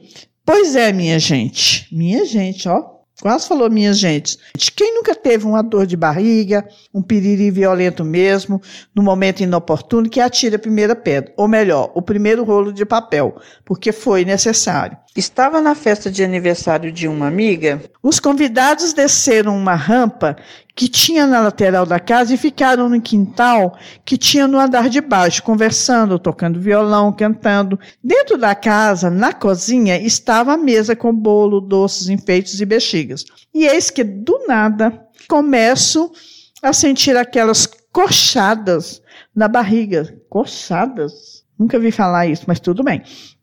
Pois é, minha gente. Minha gente, ó. Quase falou, minha gente. Quem nunca teve uma dor de barriga, um piriri violento mesmo, no momento inoportuno, que atire a primeira pedra, ou melhor, o primeiro rolo de papel, porque foi necessário. Estava na festa de aniversário de uma amiga. Os convidados desceram uma rampa que tinha na lateral da casa e ficaram no quintal que tinha no andar de baixo, conversando, tocando violão, cantando. Dentro da casa, na cozinha, estava a mesa com bolo, doces, enfeites e bexigas. E eis que, do nada, começo a sentir aquelas coxadas na barriga. Coxadas? Nunca vi falar isso, mas tudo bem.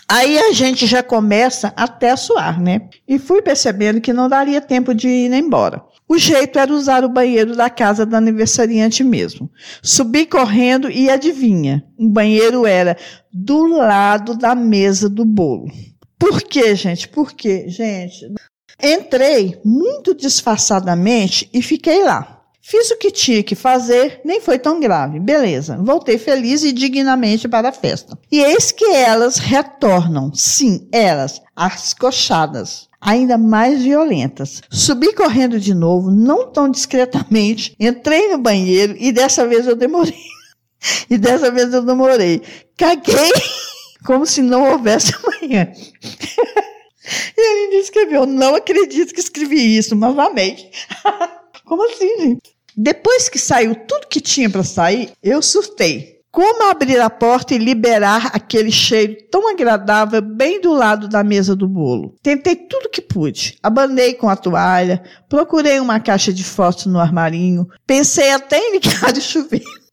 Aí a gente já começa até a suar, né? E fui percebendo que não daria tempo de ir embora. O jeito era usar o banheiro da casa da aniversariante mesmo. Subi correndo e adivinha, o banheiro era do lado da mesa do bolo. Por quê, gente? Por quê, gente? Entrei muito disfarçadamente e fiquei lá. Fiz o que tinha que fazer, nem foi tão grave. Beleza. Voltei feliz e dignamente para a festa. E eis que elas retornam. Sim, elas, as coxadas ainda mais violentas. Subi correndo de novo, não tão discretamente, entrei no banheiro e dessa vez eu demorei. e dessa vez eu demorei. Caguei como se não houvesse amanhã. e ele escreveu: Não acredito que escrevi isso, amei. como assim, gente? Depois que saiu tudo que tinha para sair, eu surtei. Como abrir a porta e liberar aquele cheiro tão agradável bem do lado da mesa do bolo? Tentei tudo que pude. Abanei com a toalha, procurei uma caixa de fósforo no armarinho, pensei até em ligar o chuveiro.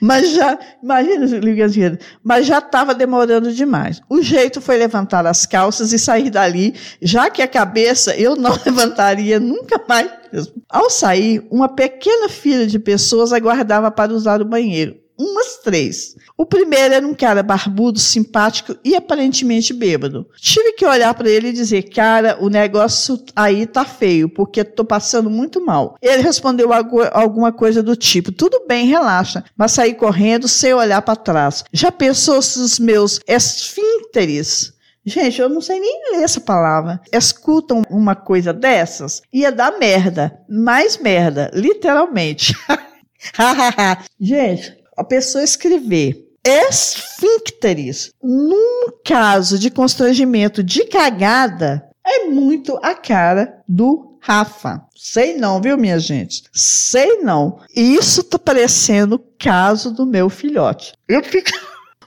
Mas já, imagina, Liganzinha, mas já estava demorando demais. O jeito foi levantar as calças e sair dali, já que a cabeça eu não levantaria nunca mais mesmo. Ao sair, uma pequena fila de pessoas aguardava para usar o banheiro umas três. O primeiro era um cara barbudo, simpático e aparentemente bêbado. Tive que olhar para ele e dizer: Cara, o negócio aí tá feio, porque tô passando muito mal. Ele respondeu alguma coisa do tipo: Tudo bem, relaxa, mas saí correndo sem olhar para trás. Já pensou se os meus esfínteres Gente, eu não sei nem ler essa palavra. Escutam uma coisa dessas? Ia dar merda. Mais merda, literalmente. Gente, a pessoa escrever esfíncteres num caso de constrangimento de cagada é muito a cara do Rafa. Sei não, viu, minha gente? Sei não. Isso tá parecendo o caso do meu filhote. Eu fico...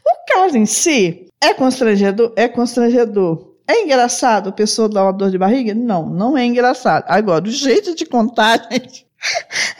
O caso em si é constrangedor? É constrangedor. É engraçado a pessoa dar uma dor de barriga? Não, não é engraçado. Agora, o jeito de contar, gente.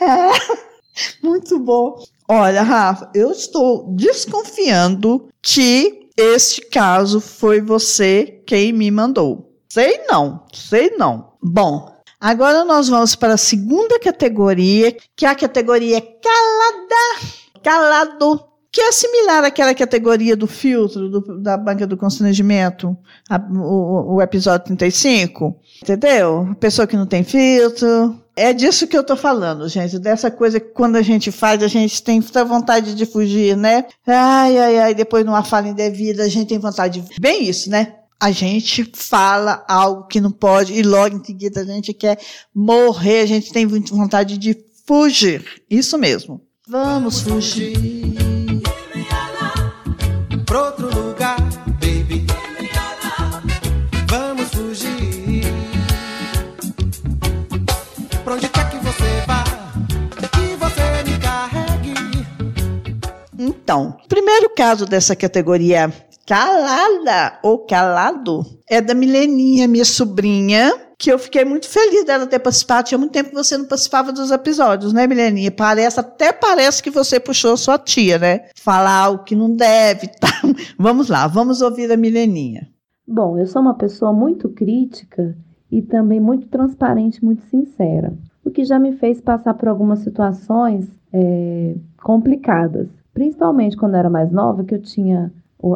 É muito bom. Olha, Rafa, eu estou desconfiando que este caso foi você quem me mandou. Sei não, sei não. Bom, agora nós vamos para a segunda categoria, que é a categoria calada, calado, que é similar àquela categoria do filtro, do, da banca do constrangimento, a, o, o episódio 35. Entendeu? Pessoa que não tem filtro, é disso que eu tô falando, gente. Dessa coisa que quando a gente faz, a gente tem muita vontade de fugir, né? Ai, ai, ai, depois numa fala indevida, a gente tem vontade de. Bem isso, né? A gente fala algo que não pode e logo em seguida a gente quer morrer, a gente tem vontade de fugir. Isso mesmo. Vamos fugir. Então, o primeiro caso dessa categoria calada ou calado é da Mileninha, minha sobrinha, que eu fiquei muito feliz dela ter participado. Tinha muito tempo que você não participava dos episódios, né, Mileninha? Parece, até parece que você puxou sua tia, né? Falar o que não deve. Tá? Vamos lá, vamos ouvir a Mileninha. Bom, eu sou uma pessoa muito crítica e também muito transparente, muito sincera, o que já me fez passar por algumas situações é, complicadas. Principalmente quando eu era mais nova, que eu tinha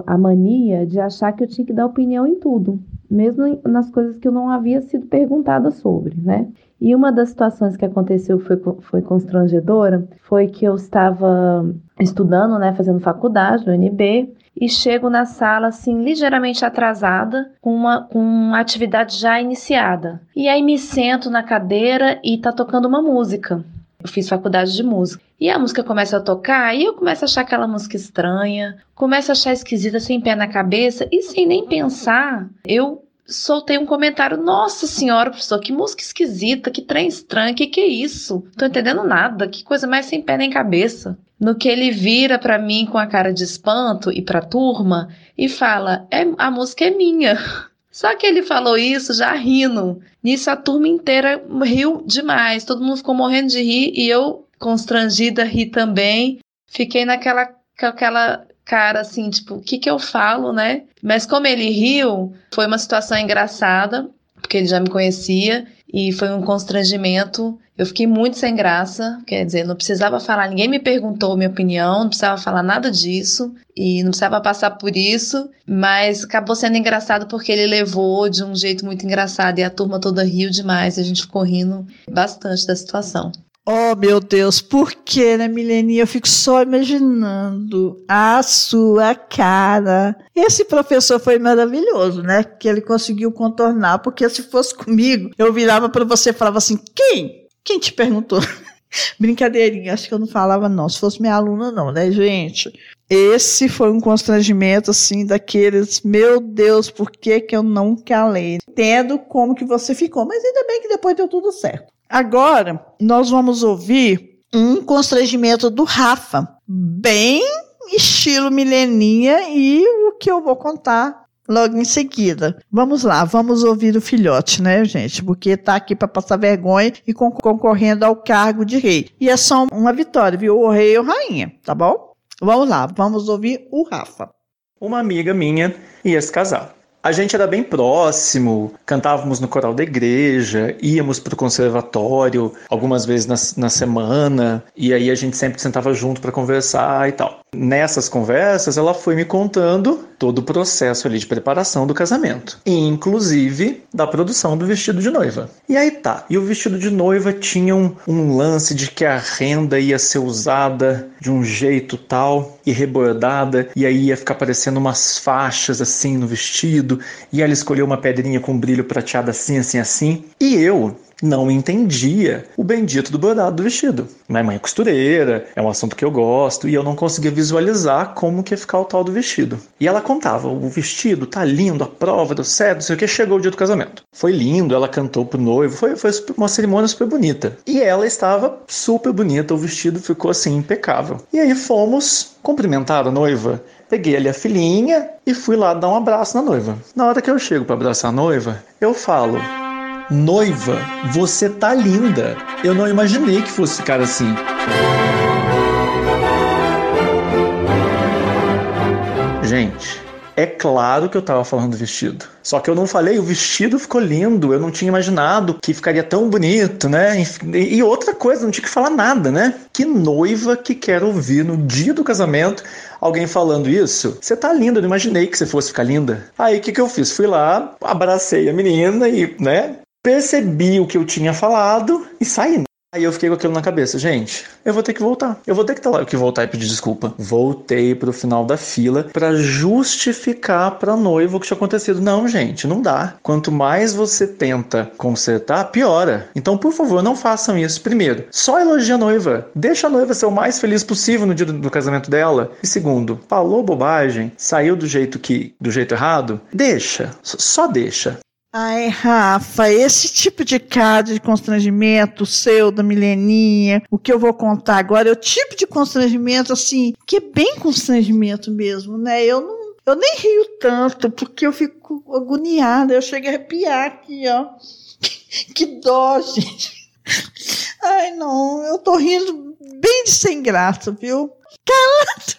a mania de achar que eu tinha que dar opinião em tudo, mesmo nas coisas que eu não havia sido perguntada sobre, né? E uma das situações que aconteceu foi, foi constrangedora foi que eu estava estudando, né, fazendo faculdade no UNB, e chego na sala assim ligeiramente atrasada com uma, com uma atividade já iniciada. E aí me sento na cadeira e tá tocando uma música. Eu fiz faculdade de música. E a música começa a tocar e eu começo a achar aquela música estranha, começo a achar esquisita, sem pé na cabeça e sem nem pensar, eu soltei um comentário: Nossa senhora, professor, que música esquisita, que trem estranho, que que é isso? Tô entendendo nada, que coisa mais sem pé nem cabeça. No que ele vira para mim com a cara de espanto e pra turma e fala: é, A música é minha. Só que ele falou isso já rindo. Nisso a turma inteira riu demais. Todo mundo ficou morrendo de rir e eu, constrangida, ri também. Fiquei naquela aquela cara assim, tipo, o que que eu falo, né? Mas como ele riu, foi uma situação engraçada, porque ele já me conhecia e foi um constrangimento. Eu fiquei muito sem graça, quer dizer, não precisava falar, ninguém me perguntou minha opinião, não precisava falar nada disso e não precisava passar por isso, mas acabou sendo engraçado porque ele levou de um jeito muito engraçado e a turma toda riu demais, a gente ficou rindo bastante da situação. Oh, meu Deus, por que, né, Mileninha? Eu fico só imaginando a sua cara. Esse professor foi maravilhoso, né? Que ele conseguiu contornar, porque se fosse comigo, eu virava para você e falava assim: quem? Quem te perguntou? Brincadeirinha, acho que eu não falava não. Se fosse minha aluna, não, né, gente? Esse foi um constrangimento, assim, daqueles, meu Deus, por que que eu não calei? Entendo como que você ficou, mas ainda bem que depois deu tudo certo. Agora, nós vamos ouvir um constrangimento do Rafa, bem estilo mileninha, e o que eu vou contar logo em seguida. Vamos lá, vamos ouvir o filhote, né, gente? Porque tá aqui para passar vergonha e con concorrendo ao cargo de rei. E é só uma vitória, viu? O rei ou rainha, tá bom? Vamos lá, vamos ouvir o Rafa. Uma amiga minha ia se casar. A gente era bem próximo, cantávamos no coral da igreja, íamos para o conservatório algumas vezes na, na semana, e aí a gente sempre sentava junto para conversar e tal. Nessas conversas, ela foi me contando todo o processo ali de preparação do casamento, inclusive da produção do vestido de noiva. E aí tá, e o vestido de noiva tinha um, um lance de que a renda ia ser usada de um jeito tal e rebordada, e aí ia ficar parecendo umas faixas assim no vestido, e ela escolheu uma pedrinha com brilho prateado assim, assim, assim. E eu, não entendia o bendito do bordado do vestido. Minha mãe é costureira, é um assunto que eu gosto, e eu não conseguia visualizar como que ia ficar o tal do vestido. E ela contava, o vestido tá lindo, a prova deu certo, não sei o que, chegou o dia do casamento. Foi lindo, ela cantou pro noivo, foi, foi uma cerimônia super bonita. E ela estava super bonita, o vestido ficou assim, impecável. E aí fomos cumprimentar a noiva, peguei ali a filhinha e fui lá dar um abraço na noiva. Na hora que eu chego para abraçar a noiva, eu falo: Noiva, você tá linda. Eu não imaginei que fosse ficar assim. Gente, é claro que eu tava falando do vestido. Só que eu não falei, o vestido ficou lindo, eu não tinha imaginado que ficaria tão bonito, né? E outra coisa, não tinha que falar nada, né? Que noiva que quer ouvir no dia do casamento alguém falando isso? Você tá linda, eu não imaginei que você fosse ficar linda. Aí o que, que eu fiz? Fui lá, abracei a menina e, né? Percebi o que eu tinha falado e saí. Aí eu fiquei com aquilo na cabeça, gente, eu vou ter que voltar. Eu vou ter que, que voltar e pedir desculpa. Voltei pro final da fila para justificar pra noiva o que tinha acontecido. Não, gente, não dá. Quanto mais você tenta consertar, piora. Então, por favor, não façam isso. Primeiro, só elogia a noiva. Deixa a noiva ser o mais feliz possível no dia do, do casamento dela. E segundo, falou bobagem, saiu do jeito que do jeito errado, deixa. Só deixa. Ai, Rafa, esse tipo de caso de constrangimento seu, da mileninha, o que eu vou contar agora é o tipo de constrangimento, assim, que é bem constrangimento mesmo, né? Eu não. Eu nem rio tanto, porque eu fico agoniada, eu chego a arrepiar aqui, ó. Que dó, gente. Ai, não, eu tô rindo bem de sem graça, viu? Calado.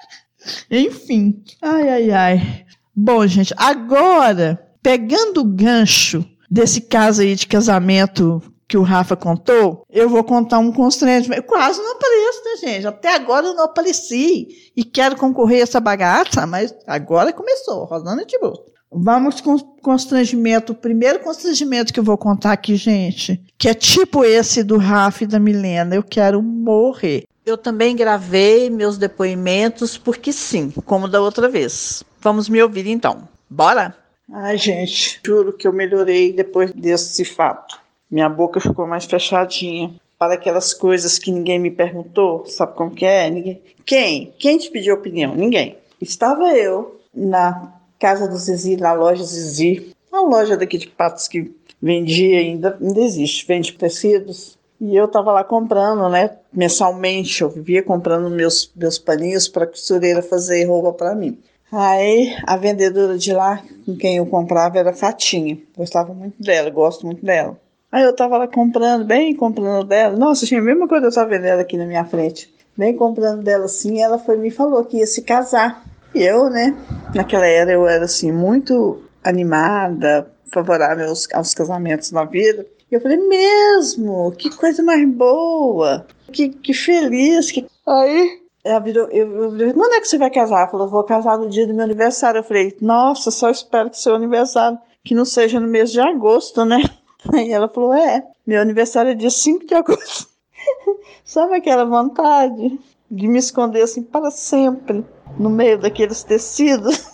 Enfim. Ai, ai, ai. Bom, gente, agora pegando o gancho desse caso aí de casamento que o Rafa contou, eu vou contar um constrangimento. Eu quase não apareço, né, gente? Até agora eu não apareci e quero concorrer a essa bagaça, mas agora começou, Rosana Tibu. Vamos com constrangimento. O primeiro constrangimento que eu vou contar aqui, gente, que é tipo esse do Rafa e da Milena. Eu quero morrer. Eu também gravei meus depoimentos porque sim, como da outra vez. Vamos me ouvir então. Bora? Ai, gente, juro que eu melhorei depois desse fato. Minha boca ficou mais fechadinha para aquelas coisas que ninguém me perguntou, sabe como que é? Ninguém... Quem? Quem te pediu opinião? Ninguém. Estava eu na casa do Zizi, na loja Zizi, uma loja daqui de Patos que vendia ainda, ainda existe, vende tecidos. E eu estava lá comprando, né? Mensalmente, eu vivia comprando meus, meus paninhos para costureira fazer roupa para mim. Aí a vendedora de lá, com quem eu comprava, era Fatinha. Gostava muito dela, gosto muito dela. Aí eu tava lá comprando, bem comprando dela. Nossa, tinha a mesma coisa eu tava vendo aqui na minha frente. Bem comprando dela assim, ela foi me falou que ia se casar. E eu, né, naquela era eu era assim, muito animada, favorável aos, aos casamentos na vida. E eu falei, mesmo, que coisa mais boa, que, que feliz. Que... Aí ela virou, eu, eu, quando é que você vai casar? Ela falou, vou casar no dia do meu aniversário. Eu falei, nossa, só espero que seu aniversário, que não seja no mês de agosto, né? Aí ela falou, é, meu aniversário é dia 5 de agosto. Sabe aquela vontade de me esconder assim para sempre no meio daqueles tecidos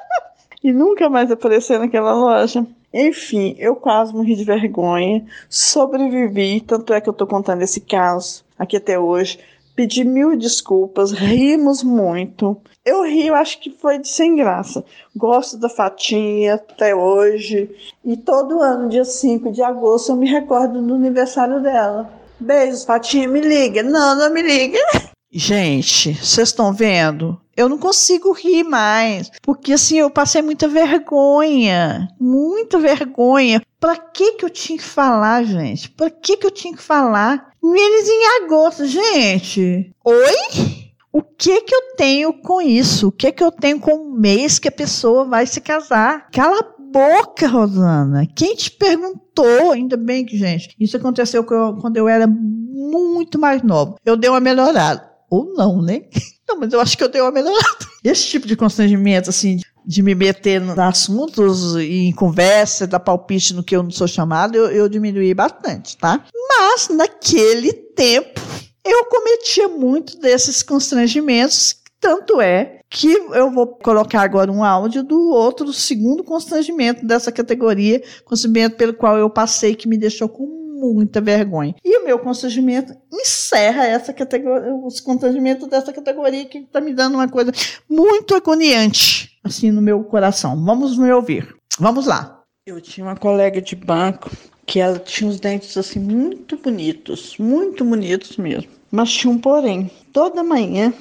e nunca mais aparecer naquela loja? Enfim, eu quase morri de vergonha, sobrevivi, tanto é que eu tô contando esse caso aqui até hoje pedi mil desculpas, rimos muito. Eu rio, acho que foi de sem graça. Gosto da Fatinha até hoje. E todo ano, dia 5 de agosto, eu me recordo do aniversário dela. Beijos, Fatinha, me liga. Não, não me liga. Gente, vocês estão vendo? Eu não consigo rir mais, porque assim eu passei muita vergonha, muita vergonha. Pra que que eu tinha que falar, gente? Pra que que eu tinha que falar? Menos em agosto, gente. Oi? O que que eu tenho com isso? O que que eu tenho com o mês que a pessoa vai se casar? Cala a boca, Rosana. Quem te perguntou? Ainda bem que, gente, isso aconteceu quando eu era muito mais nova. Eu dei uma melhorada. Ou não, né? Não, mas eu acho que eu dei uma melhorada. Esse tipo de constrangimento, assim, de me meter nos assuntos e em conversa, dar palpite no que eu não sou chamado, eu, eu diminuí bastante, tá? Mas, naquele tempo, eu cometia muito desses constrangimentos, tanto é que eu vou colocar agora um áudio do outro, do segundo constrangimento dessa categoria, constrangimento pelo qual eu passei, que me deixou com muita vergonha. E o meu constrangimento encerra essa categoria, os constrangimentos dessa categoria que está me dando uma coisa muito agoniante, assim, no meu coração. Vamos me ouvir. Vamos lá. Eu tinha uma colega de banco que ela tinha os dentes assim muito bonitos, muito bonitos mesmo. Mas tinha um porém. Toda manhã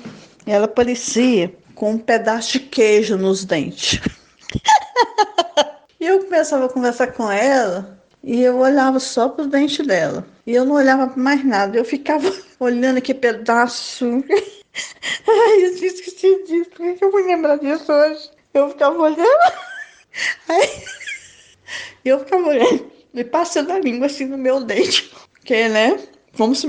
ela aparecia com um pedaço de queijo nos dentes. e eu começava a conversar com ela e eu olhava só para os dentes dela. E eu não olhava mais nada. Eu ficava olhando aquele pedaço. Ai, eu esqueci disso. Por que eu vou lembrar disso hoje? Eu ficava olhando. Aí, eu ficava olhando e passando a língua assim no meu dente. Porque, né? Como se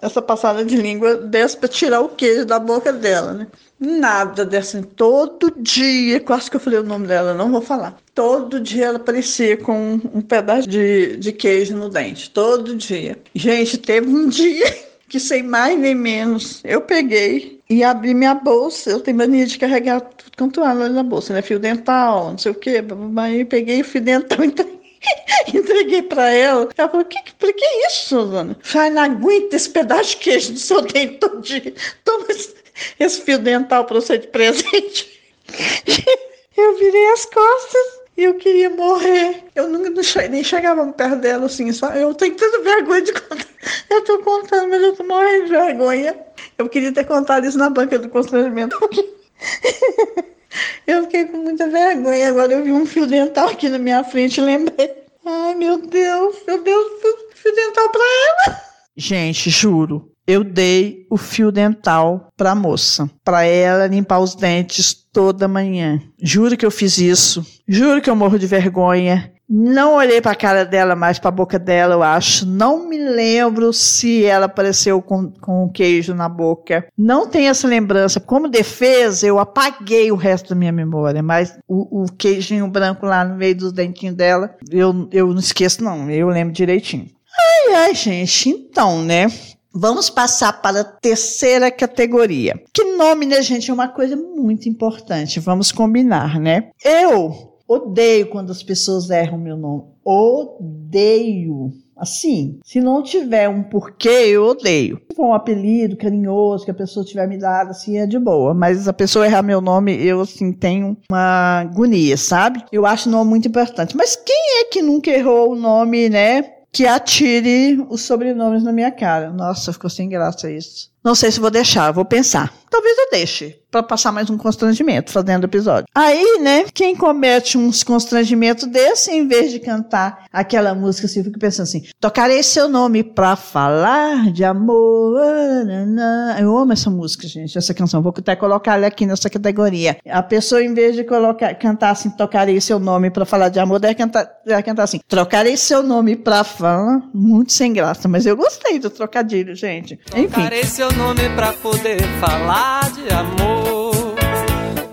essa passada de língua desse para tirar o queijo da boca dela, né? Nada dessa. Todo dia, quase que eu falei o nome dela, não vou falar. Todo dia ela aparecia com um pedaço de, de queijo no dente. Todo dia. Gente, teve um dia que sem mais nem menos, eu peguei e abri minha bolsa. Eu tenho mania de carregar tudo quanto é na bolsa, né? Fio dental, não sei o quê. Aí peguei o fio dental e Entreguei para ela. Ela falou: que, que, que é isso, Suzana? Falei, não aguenta esse pedaço de queijo do seu dente todo dia. Toma esse, esse fio dental para você de presente. Eu virei as costas e eu queria morrer. Eu nunca nem chegava perto dela assim, só eu tenho tanta vergonha de contar. Eu tô contando, mas eu tô morrendo de vergonha. Eu queria ter contado isso na banca do constrangimento. Eu fiquei com muita vergonha. Agora eu vi um fio dental aqui na minha frente e lembrei. Ai, meu Deus, meu Deus, fio dental pra ela. Gente, juro, eu dei o fio dental pra moça, pra ela limpar os dentes toda manhã. Juro que eu fiz isso. Juro que eu morro de vergonha. Não olhei para a cara dela, mais para a boca dela, eu acho. Não me lembro se ela apareceu com, com queijo na boca. Não tenho essa lembrança. Como defesa, eu apaguei o resto da minha memória, mas o, o queijinho branco lá no meio dos dentinhos dela, eu, eu não esqueço, não. Eu lembro direitinho. Ai, ai, gente. Então, né? Vamos passar para a terceira categoria. Que nome, né, gente, é uma coisa muito importante. Vamos combinar, né? Eu Odeio quando as pessoas erram meu nome. Odeio. Assim, se não tiver um porquê, eu odeio. Se for um apelido carinhoso que a pessoa tiver me dado, assim, é de boa. Mas a pessoa errar meu nome, eu, assim, tenho uma agonia, sabe? Eu acho o nome muito importante. Mas quem é que nunca errou o nome, né? Que atire os sobrenomes na minha cara. Nossa, ficou sem graça isso. Não sei se vou deixar, vou pensar. Talvez eu deixe para passar mais um constrangimento fazendo episódio. Aí, né, quem comete uns constrangimentos desse, em vez de cantar aquela música, assim, fica pensando assim: tocarei seu nome pra falar de amor. Eu amo essa música, gente, essa canção. Vou até colocar ela aqui nessa categoria. A pessoa, em vez de colocar, cantar assim, tocarei seu nome pra falar de amor, deve cantar, deve cantar assim: trocarei seu nome pra falar. Muito sem graça, mas eu gostei do trocadilho, gente. Enfim. Seu nome pra poder falar de amor.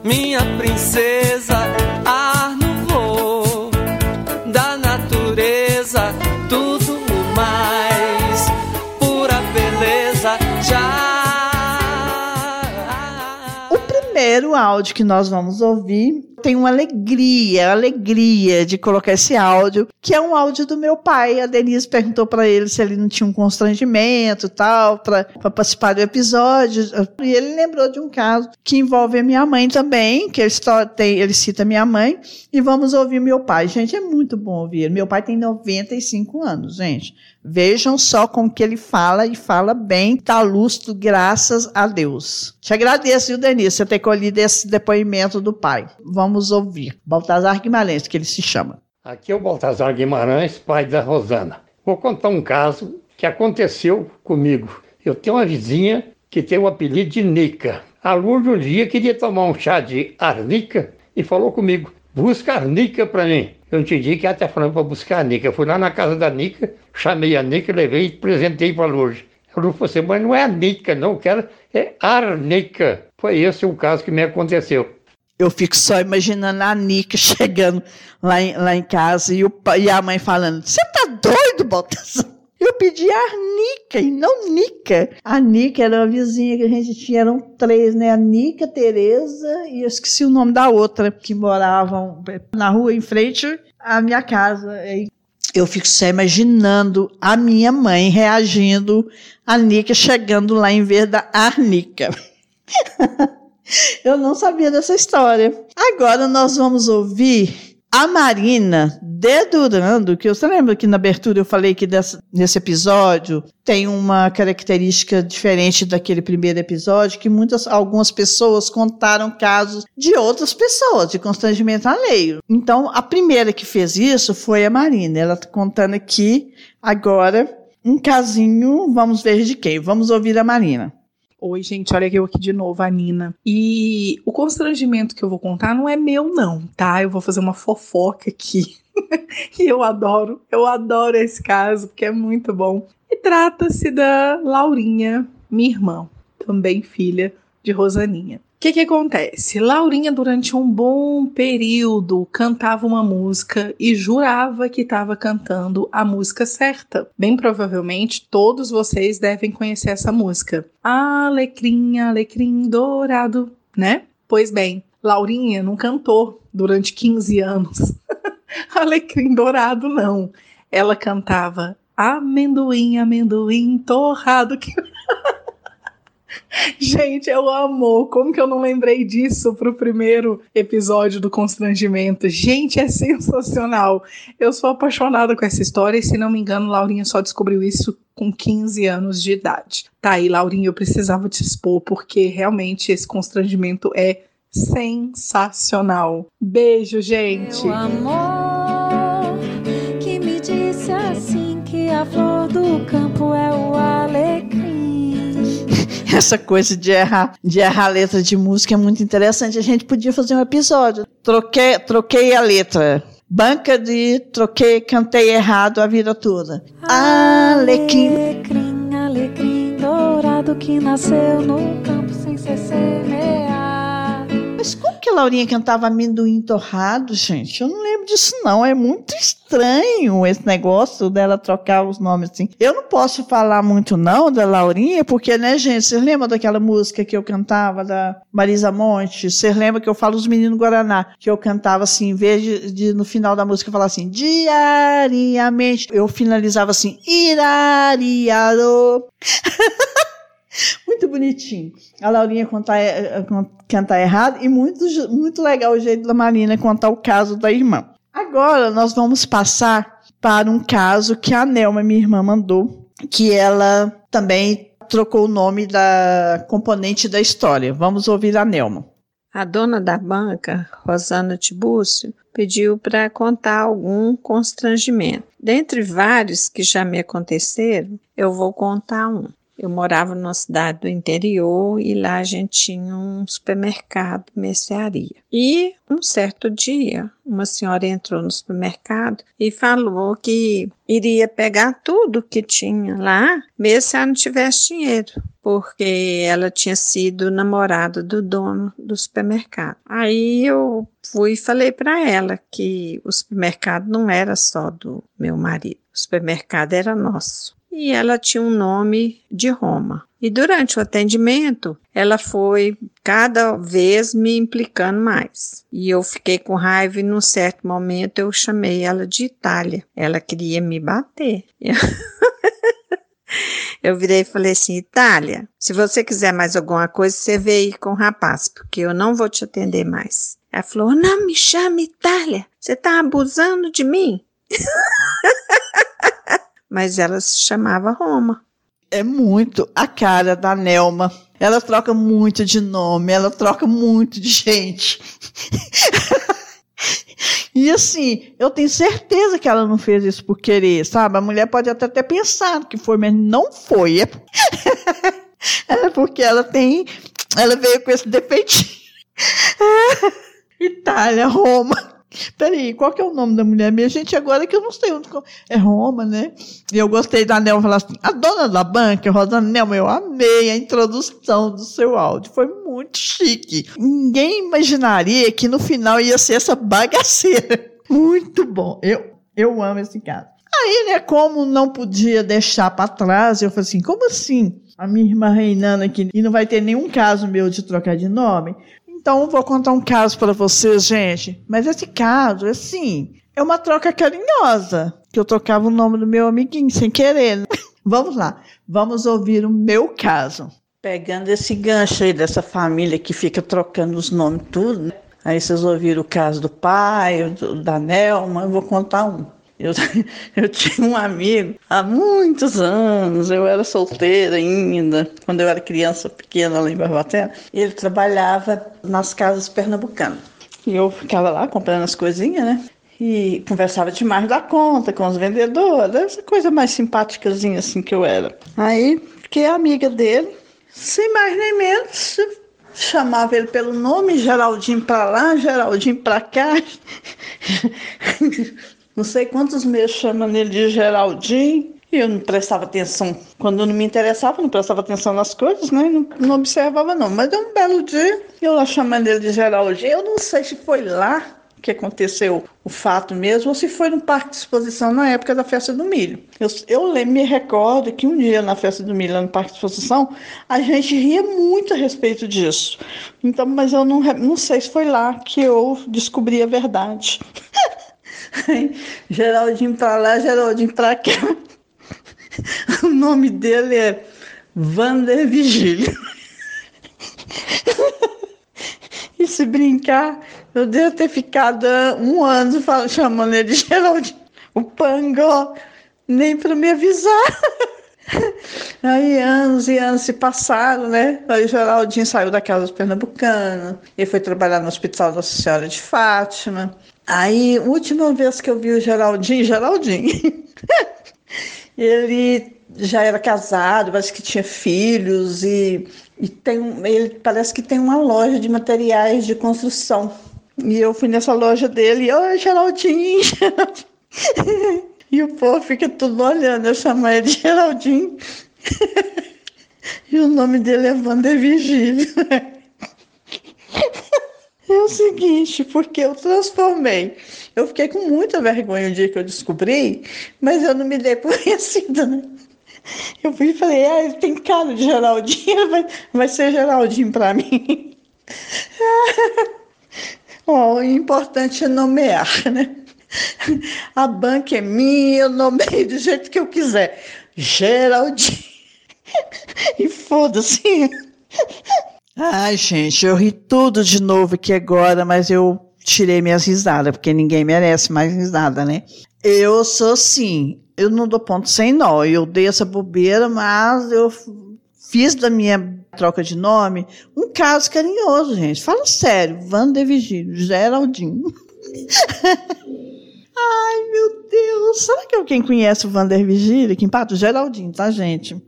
Minha princesa, ar primeiro áudio que nós vamos ouvir tenho uma alegria, alegria de colocar esse áudio, que é um áudio do meu pai. A Denise perguntou para ele se ele não tinha um constrangimento tal, para participar do episódio. E ele lembrou de um caso que envolve a minha mãe também, que ele, tem, ele cita minha mãe, e vamos ouvir meu pai. Gente, é muito bom ouvir. Meu pai tem 95 anos, gente. Vejam só com que ele fala e fala bem, tá lustro, graças a Deus. Te agradeço, viu, Denise, você ter colhido esse depoimento do pai. Vamos ouvir. Baltazar Guimarães, que ele se chama. Aqui é o Baltazar Guimarães, pai da Rosana. Vou contar um caso que aconteceu comigo. Eu tenho uma vizinha que tem o apelido de Nica. A Lourdes um dia queria tomar um chá de arnica e falou comigo, busca arnica para mim. Eu entendi que ela está falando para buscar a Nica. Eu fui lá na casa da Nica, chamei a Nica, levei e presentei para a Lourdes. A Lourdes falou assim, mas não é a Nica não, que ela é arnica. Foi esse o caso que me aconteceu. Eu fico só imaginando a Nica chegando lá em, lá em casa e, o, e a mãe falando: Você tá doido, Baltazar? Eu pedi a Nica e não Nica. A Nica era uma vizinha que a gente tinha, eram três, né? A Nica, Tereza e eu esqueci o nome da outra, que moravam na rua em frente à minha casa. Eu fico só imaginando a minha mãe reagindo a Nica chegando lá em vez da Arnica. eu não sabia dessa história. Agora nós vamos ouvir a Marina dedurando, que você lembra que na abertura eu falei que nesse episódio tem uma característica diferente daquele primeiro episódio, que muitas, algumas pessoas contaram casos de outras pessoas, de constrangimento alheio. Então, a primeira que fez isso foi a Marina. Ela está contando aqui agora um casinho, vamos ver de quem. Vamos ouvir a Marina. Oi, gente, olha eu aqui de novo, a Nina. E o constrangimento que eu vou contar não é meu, não, tá? Eu vou fazer uma fofoca aqui. e eu adoro, eu adoro esse caso, porque é muito bom. E trata-se da Laurinha, minha irmã, também filha de Rosaninha que que acontece? Laurinha, durante um bom período, cantava uma música e jurava que estava cantando a música certa. Bem provavelmente, todos vocês devem conhecer essa música. Alecrim, alecrim dourado, né? Pois bem, Laurinha não cantou durante 15 anos. alecrim dourado, não. Ela cantava amendoim, amendoim torrado. Que... Gente, eu amo. Como que eu não lembrei disso pro primeiro episódio do Constrangimento? Gente, é sensacional. Eu sou apaixonada com essa história e, se não me engano, Laurinha só descobriu isso com 15 anos de idade. Tá aí, Laurinha, eu precisava te expor porque realmente esse constrangimento é sensacional. Beijo, gente. Meu amor, que me disse assim que a flor do campo é o alecrim essa coisa de errar, de errar a letra de música é muito interessante. A gente podia fazer um episódio. Troquei, troquei a letra. Banca de troquei, cantei errado a vida toda. Alecrim. Alecrim, alecrim dourado que nasceu no campo sem ser semear. Mas como que a Laurinha cantava amendoim torrado, gente? Eu não lembro disso, não. É muito estranho esse negócio dela trocar os nomes assim. Eu não posso falar muito, não, da Laurinha, porque, né, gente, vocês lembram daquela música que eu cantava da Marisa Monte? Vocês lembram que eu falo os meninos Guaraná? Que eu cantava assim, em vez de, de no final da música falar assim, diariamente, eu finalizava assim, irariado. muito bonitinho. A Laurinha contar, eh, eh, cantar errado e muito, muito legal o jeito da Marina contar o caso da irmã. Agora nós vamos passar para um caso que a Nelma, minha irmã, mandou, que ela também trocou o nome da componente da história. Vamos ouvir a Nelma. A dona da banca, Rosana Tibúcio, pediu para contar algum constrangimento. Dentre vários que já me aconteceram, eu vou contar um. Eu morava numa cidade do interior e lá a gente tinha um supermercado, mercearia. E um certo dia, uma senhora entrou no supermercado e falou que iria pegar tudo que tinha lá, mesmo se ela não tivesse dinheiro, porque ela tinha sido namorada do dono do supermercado. Aí eu fui e falei para ela que o supermercado não era só do meu marido, o supermercado era nosso. E ela tinha um nome de Roma. E durante o atendimento, ela foi cada vez me implicando mais. E eu fiquei com raiva e num certo momento eu chamei ela de Itália. Ela queria me bater. Eu virei e falei assim: Itália, se você quiser mais alguma coisa, você vê aí com o rapaz, porque eu não vou te atender mais. Ela falou: Não me chame Itália, você tá abusando de mim. Mas ela se chamava Roma. É muito a cara da Nelma. Ela troca muito de nome, ela troca muito de gente. E assim, eu tenho certeza que ela não fez isso por querer, sabe? A mulher pode até ter pensado que foi, mas não foi. É, é porque ela tem. Ela veio com esse defeitinho. Itália, Roma. Peraí, qual que é o nome da mulher minha? Gente, agora que eu não sei onde. É Roma, né? E eu gostei da Nelma falar assim: a dona da banca, Rosana Nelma, eu amei a introdução do seu áudio. Foi muito chique. Ninguém imaginaria que no final ia ser essa bagaceira. Muito bom. Eu, eu amo esse caso. Aí, né, como não podia deixar para trás, eu falei assim: como assim? A minha irmã reinando aqui e não vai ter nenhum caso meu de trocar de nome? Então, vou contar um caso para vocês, gente. Mas esse caso, assim, é uma troca carinhosa. Que eu trocava o nome do meu amiguinho sem querer. Vamos lá. Vamos ouvir o meu caso. Pegando esse gancho aí dessa família que fica trocando os nomes tudo, né? aí vocês ouviram o caso do pai, do, da Nelma, eu vou contar um. Eu, eu tinha um amigo há muitos anos, eu era solteira ainda, quando eu era criança pequena lá em Barbatena. Ele trabalhava nas casas pernambucanas. E eu ficava lá comprando as coisinhas, né? E conversava demais da conta com os vendedores, essa coisa mais simpáticazinha assim que eu era. Aí fiquei amiga dele, sem mais nem menos, chamava ele pelo nome, Geraldinho pra lá, Geraldinho pra cá. Não sei quantos meses chamando ele de Geraldinho. E eu não prestava atenção. Quando não me interessava, não prestava atenção nas coisas, né? Não, não observava, não. Mas um belo dia, eu lá chamando ele de Geraldinho. Eu não sei se foi lá que aconteceu o fato mesmo, ou se foi no parque de exposição na época da festa do milho. Eu, eu me recordo que um dia na festa do milho, lá no parque de exposição, a gente ria muito a respeito disso. Então, mas eu não, não sei se foi lá que eu descobri a verdade. Geraldinho pra lá, Geraldinho pra cá. O nome dele é Vander Vigílio. E se brincar, eu devo ter ficado um ano chamando ele de Geraldinho. O Pangó, nem para me avisar. Aí anos e anos se passaram, né? Aí o Geraldinho saiu da casa pernambucana e foi trabalhar no Hospital Nossa Senhora de Fátima. Aí, última vez que eu vi o Geraldinho, Geraldinho, ele já era casado, parece que tinha filhos e, e tem, ele parece que tem uma loja de materiais de construção. E eu fui nessa loja dele oi, Geraldinho, Geraldinho. E o povo fica tudo olhando, eu chamo ele de Geraldinho. e o nome dele é Vander Vigílio. É o seguinte, porque eu transformei. Eu fiquei com muita vergonha o dia que eu descobri, mas eu não me dei por vencida, né? Eu fui e falei, ah, ele tem cara de Geraldinho, vai, vai ser Geraldinho para mim. oh, o importante é nomear, né? A banca é minha, eu nomeio do jeito que eu quiser. Geraldinho. E foda-se. Ai, gente, eu ri tudo de novo aqui agora, mas eu tirei minhas risadas, porque ninguém merece mais risada, né? Eu sou assim, eu não dou ponto sem nó, eu dei essa bobeira, mas eu fiz da minha troca de nome um caso carinhoso, gente. Fala sério, Wander Vigílio, Geraldinho. Ai, meu Deus. Será que alguém conhece o Vander Vigílio? Que empata o Geraldinho, tá, gente?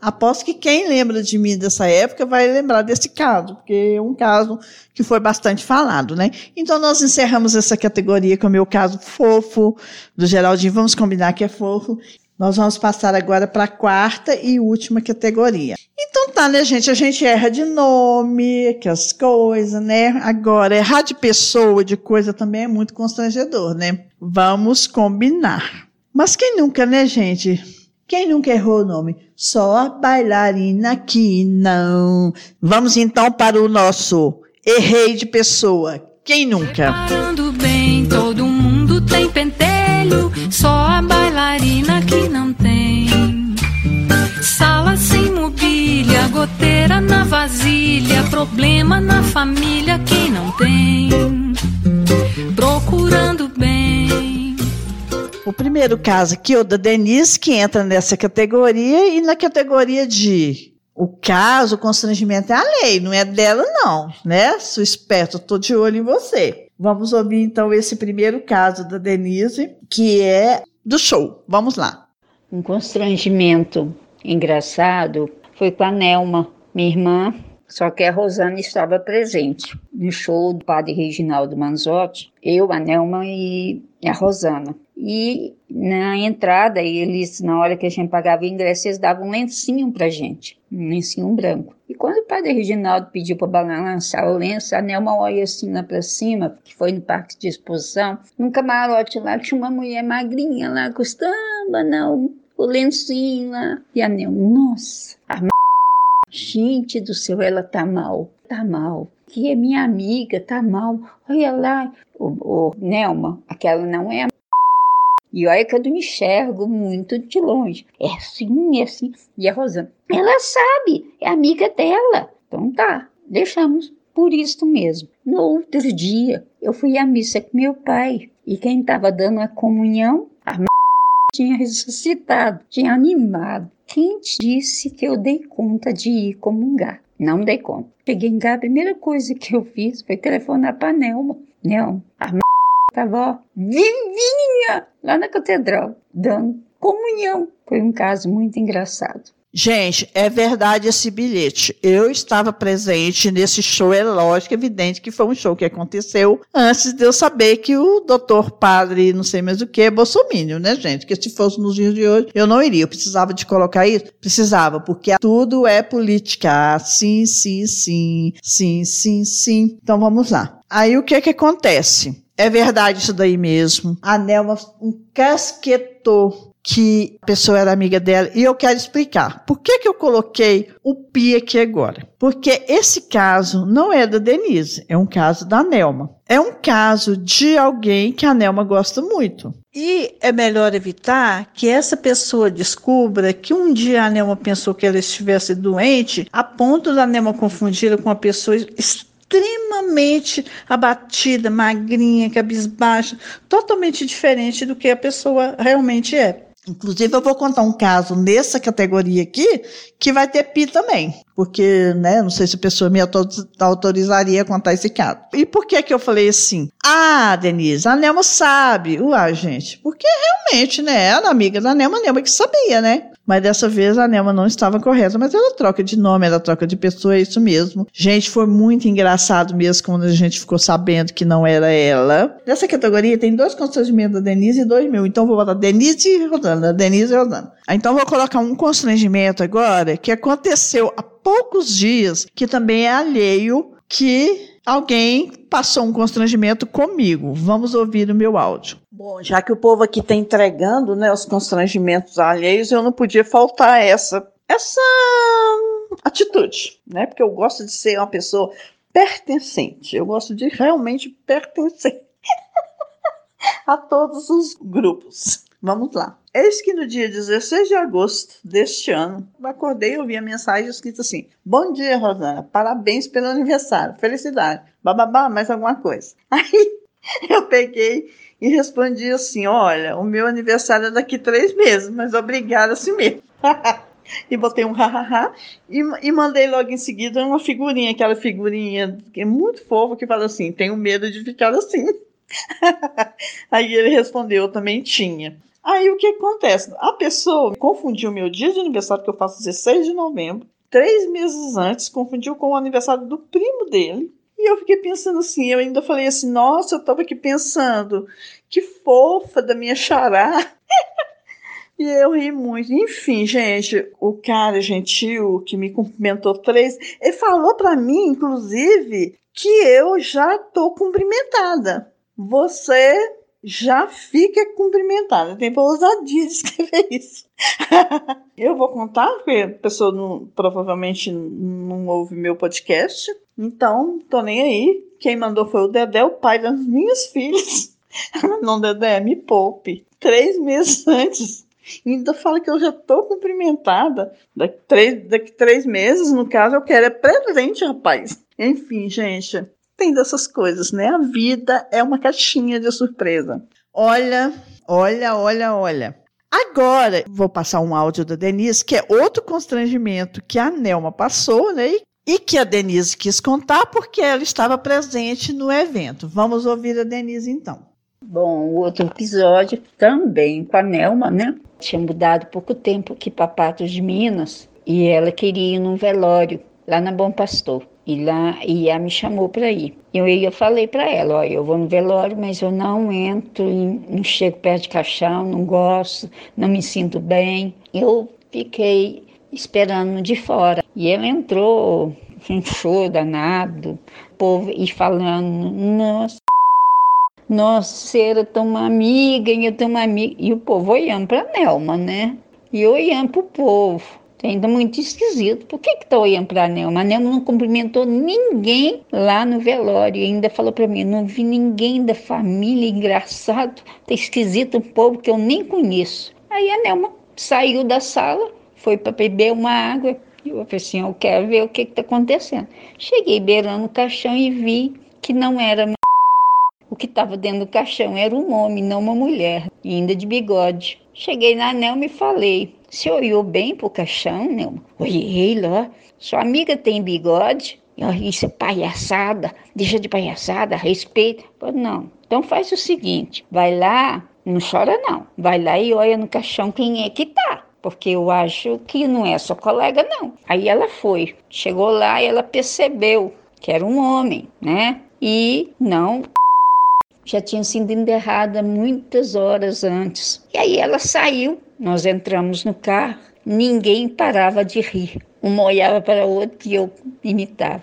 Aposto que quem lembra de mim dessa época vai lembrar desse caso, porque é um caso que foi bastante falado, né? Então nós encerramos essa categoria com o meu caso fofo do Geraldinho. Vamos combinar que é fofo. Nós vamos passar agora para a quarta e última categoria. Então tá, né, gente? A gente erra de nome, que as coisas, né? Agora, errar de pessoa, de coisa também é muito constrangedor, né? Vamos combinar. Mas quem nunca, né, gente? Quem nunca errou o nome? Só a bailarina que não. Vamos então para o nosso Errei de Pessoa. Quem nunca? Parando bem, todo mundo tem pentelho, só a bailarina que não tem. Sala sem mobília, goteira na vasilha, problema na família, quem não tem? Procurando bem. O primeiro caso aqui é o da Denise, que entra nessa categoria, e na categoria de o caso, o constrangimento é a lei, não é dela, não, né? Sou esperto, estou de olho em você. Vamos ouvir então esse primeiro caso da Denise, que é do show. Vamos lá. Um constrangimento engraçado foi com a Nelma, minha irmã, só que a Rosana estava presente no show do padre Reginaldo Manzotti, eu, a Nelma e a Rosana. E na entrada, eles, na hora que a gente pagava o ingresso, eles davam um lencinho pra gente, um lencinho branco. E quando o padre Reginaldo pediu para balançar o lenço, a Nelma olha assim lá pra cima, que foi no parque de exposição, num camarote lá, tinha uma mulher magrinha lá, custava, não, o lencinho lá. E a Nelma, nossa, a. gente do céu, ela tá mal, tá mal. Que é minha amiga, tá mal. Olha lá, o, o Nelma, aquela não é a e olha que eu não enxergo muito de longe. É assim, é assim. E a Rosana, ela sabe, é amiga dela. Então tá, deixamos por isso mesmo. No outro dia, eu fui à missa com meu pai. E quem estava dando a comunhão, a m... tinha ressuscitado, tinha animado. Quem disse que eu dei conta de ir comungar? Não dei conta. Cheguei em casa, a primeira coisa que eu fiz foi telefonar para Nelma. Nelma, a m... Estava vivinha lá na catedral, dando comunhão. Foi um caso muito engraçado. Gente, é verdade esse bilhete. Eu estava presente nesse show, é lógico, evidente que foi um show que aconteceu antes de eu saber que o doutor padre, não sei mais o que, é bolsomínio, né, gente? Que se fosse nos dias de hoje, eu não iria. Eu precisava de colocar isso? Precisava, porque tudo é política. Sim, sim, sim, sim, sim, sim. Então vamos lá. Aí o que que acontece? É verdade isso daí mesmo. A Nelma encasquetou que a pessoa era amiga dela e eu quero explicar. Por que, que eu coloquei o Pi aqui agora? Porque esse caso não é da Denise, é um caso da Nelma. É um caso de alguém que a Nelma gosta muito. E é melhor evitar que essa pessoa descubra que um dia a Nelma pensou que ela estivesse doente, a ponto da Nelma confundi-la com uma pessoa extremamente abatida, magrinha, cabisbaixa, totalmente diferente do que a pessoa realmente é. Inclusive, eu vou contar um caso nessa categoria aqui que vai ter pi também. Porque, né, não sei se a pessoa me autorizaria a contar esse caso. E por que que eu falei assim? Ah, Denise, a Nelma sabe. Uai, gente, porque realmente, né, era amiga da Nelma, a Nelma que sabia, né? Mas dessa vez a Nelma não estava correta, mas ela troca de nome, ela troca de pessoa, é isso mesmo. Gente, foi muito engraçado mesmo quando a gente ficou sabendo que não era ela. Nessa categoria tem dois constrangimentos da Denise e dois mil. Então vou botar Denise e Rosana, Denise e Rosana. Então vou colocar um constrangimento agora que aconteceu há poucos dias, que também é alheio, que alguém passou um constrangimento comigo. Vamos ouvir o meu áudio. Bom, já que o povo aqui está entregando né, os constrangimentos alheios, eu não podia faltar essa, essa atitude, né? Porque eu gosto de ser uma pessoa pertencente. Eu gosto de realmente pertencer a todos os grupos. Vamos lá. Eis que no dia 16 de agosto deste ano, acordei e ouvi a mensagem escrita assim: Bom dia, Rosana, parabéns pelo aniversário, felicidade, bababá, mais alguma coisa. Aí eu peguei e respondi assim: Olha, o meu aniversário é daqui três meses, mas obrigada assim mesmo. e botei um hahaha e, e mandei logo em seguida uma figurinha, aquela figurinha que é muito fofa que fala assim: Tenho medo de ficar assim. Aí ele respondeu: Eu também tinha. Aí o que acontece? A pessoa confundiu meu dia de aniversário, que eu faço 16 de novembro, três meses antes, confundiu com o aniversário do primo dele. E eu fiquei pensando assim, eu ainda falei assim, nossa, eu tava aqui pensando, que fofa da minha xará. e eu ri muito. Enfim, gente, o cara gentil que me cumprimentou três, ele falou para mim, inclusive, que eu já tô cumprimentada. Você já fica cumprimentada. Tem para ousadia de escrever isso. eu vou contar, porque a pessoa não, provavelmente não ouve meu podcast. Então, tô nem aí. Quem mandou foi o Dedé, o pai das minhas filhas. não, Dedé, me poupe. Três meses antes. Ainda fala que eu já tô cumprimentada. Daqui três, daqui três meses, no caso, eu quero é presente, rapaz. Enfim, gente, tem dessas coisas, né? A vida é uma caixinha de surpresa. Olha, olha, olha, olha. Agora, vou passar um áudio da Denise, que é outro constrangimento que a Nelma passou, né? E que a Denise quis contar porque ela estava presente no evento. Vamos ouvir a Denise então. Bom, o outro episódio também com a Nelma, né? Tinha mudado pouco tempo aqui para Patos de Minas e ela queria ir num velório lá na Bom Pastor. E lá e ela me chamou para ir. Eu, eu falei para ela, olha, eu vou no velório, mas eu não entro, não chego perto de caixão, não gosto, não me sinto bem. Eu fiquei esperando de fora. E ela entrou, um show danado, povo e falando, nossa, nossa, era tão amiga, eu tão amiga. E o povo olhando para Nelma, né? E olhando para o povo. Ainda muito esquisito. Por que que tá olhando para Nelma? A Nelma não cumprimentou ninguém lá no velório. E ainda falou para mim, não vi ninguém da família, engraçado. Tá esquisito um povo que eu nem conheço. Aí a Nelma saiu da sala, foi para beber uma água. E eu falei assim, eu quero ver o que que tá acontecendo. Cheguei beirando o caixão e vi que não era o que estava dentro do caixão era um homem, não uma mulher, ainda de bigode. Cheguei na Nelma e falei: Você olhou bem pro caixão, Nelma? Olhei lá. Sua amiga tem bigode? Isso é palhaçada. Deixa de palhaçada, respeita. não. Então faz o seguinte: vai lá, não chora não. Vai lá e olha no caixão quem é que tá porque eu acho que não é sua colega, não. Aí ela foi, chegou lá e ela percebeu que era um homem, né? E não já tinha sido enterrada muitas horas antes. E aí ela saiu, nós entramos no carro, ninguém parava de rir. Uma olhava para o outro e eu imitava.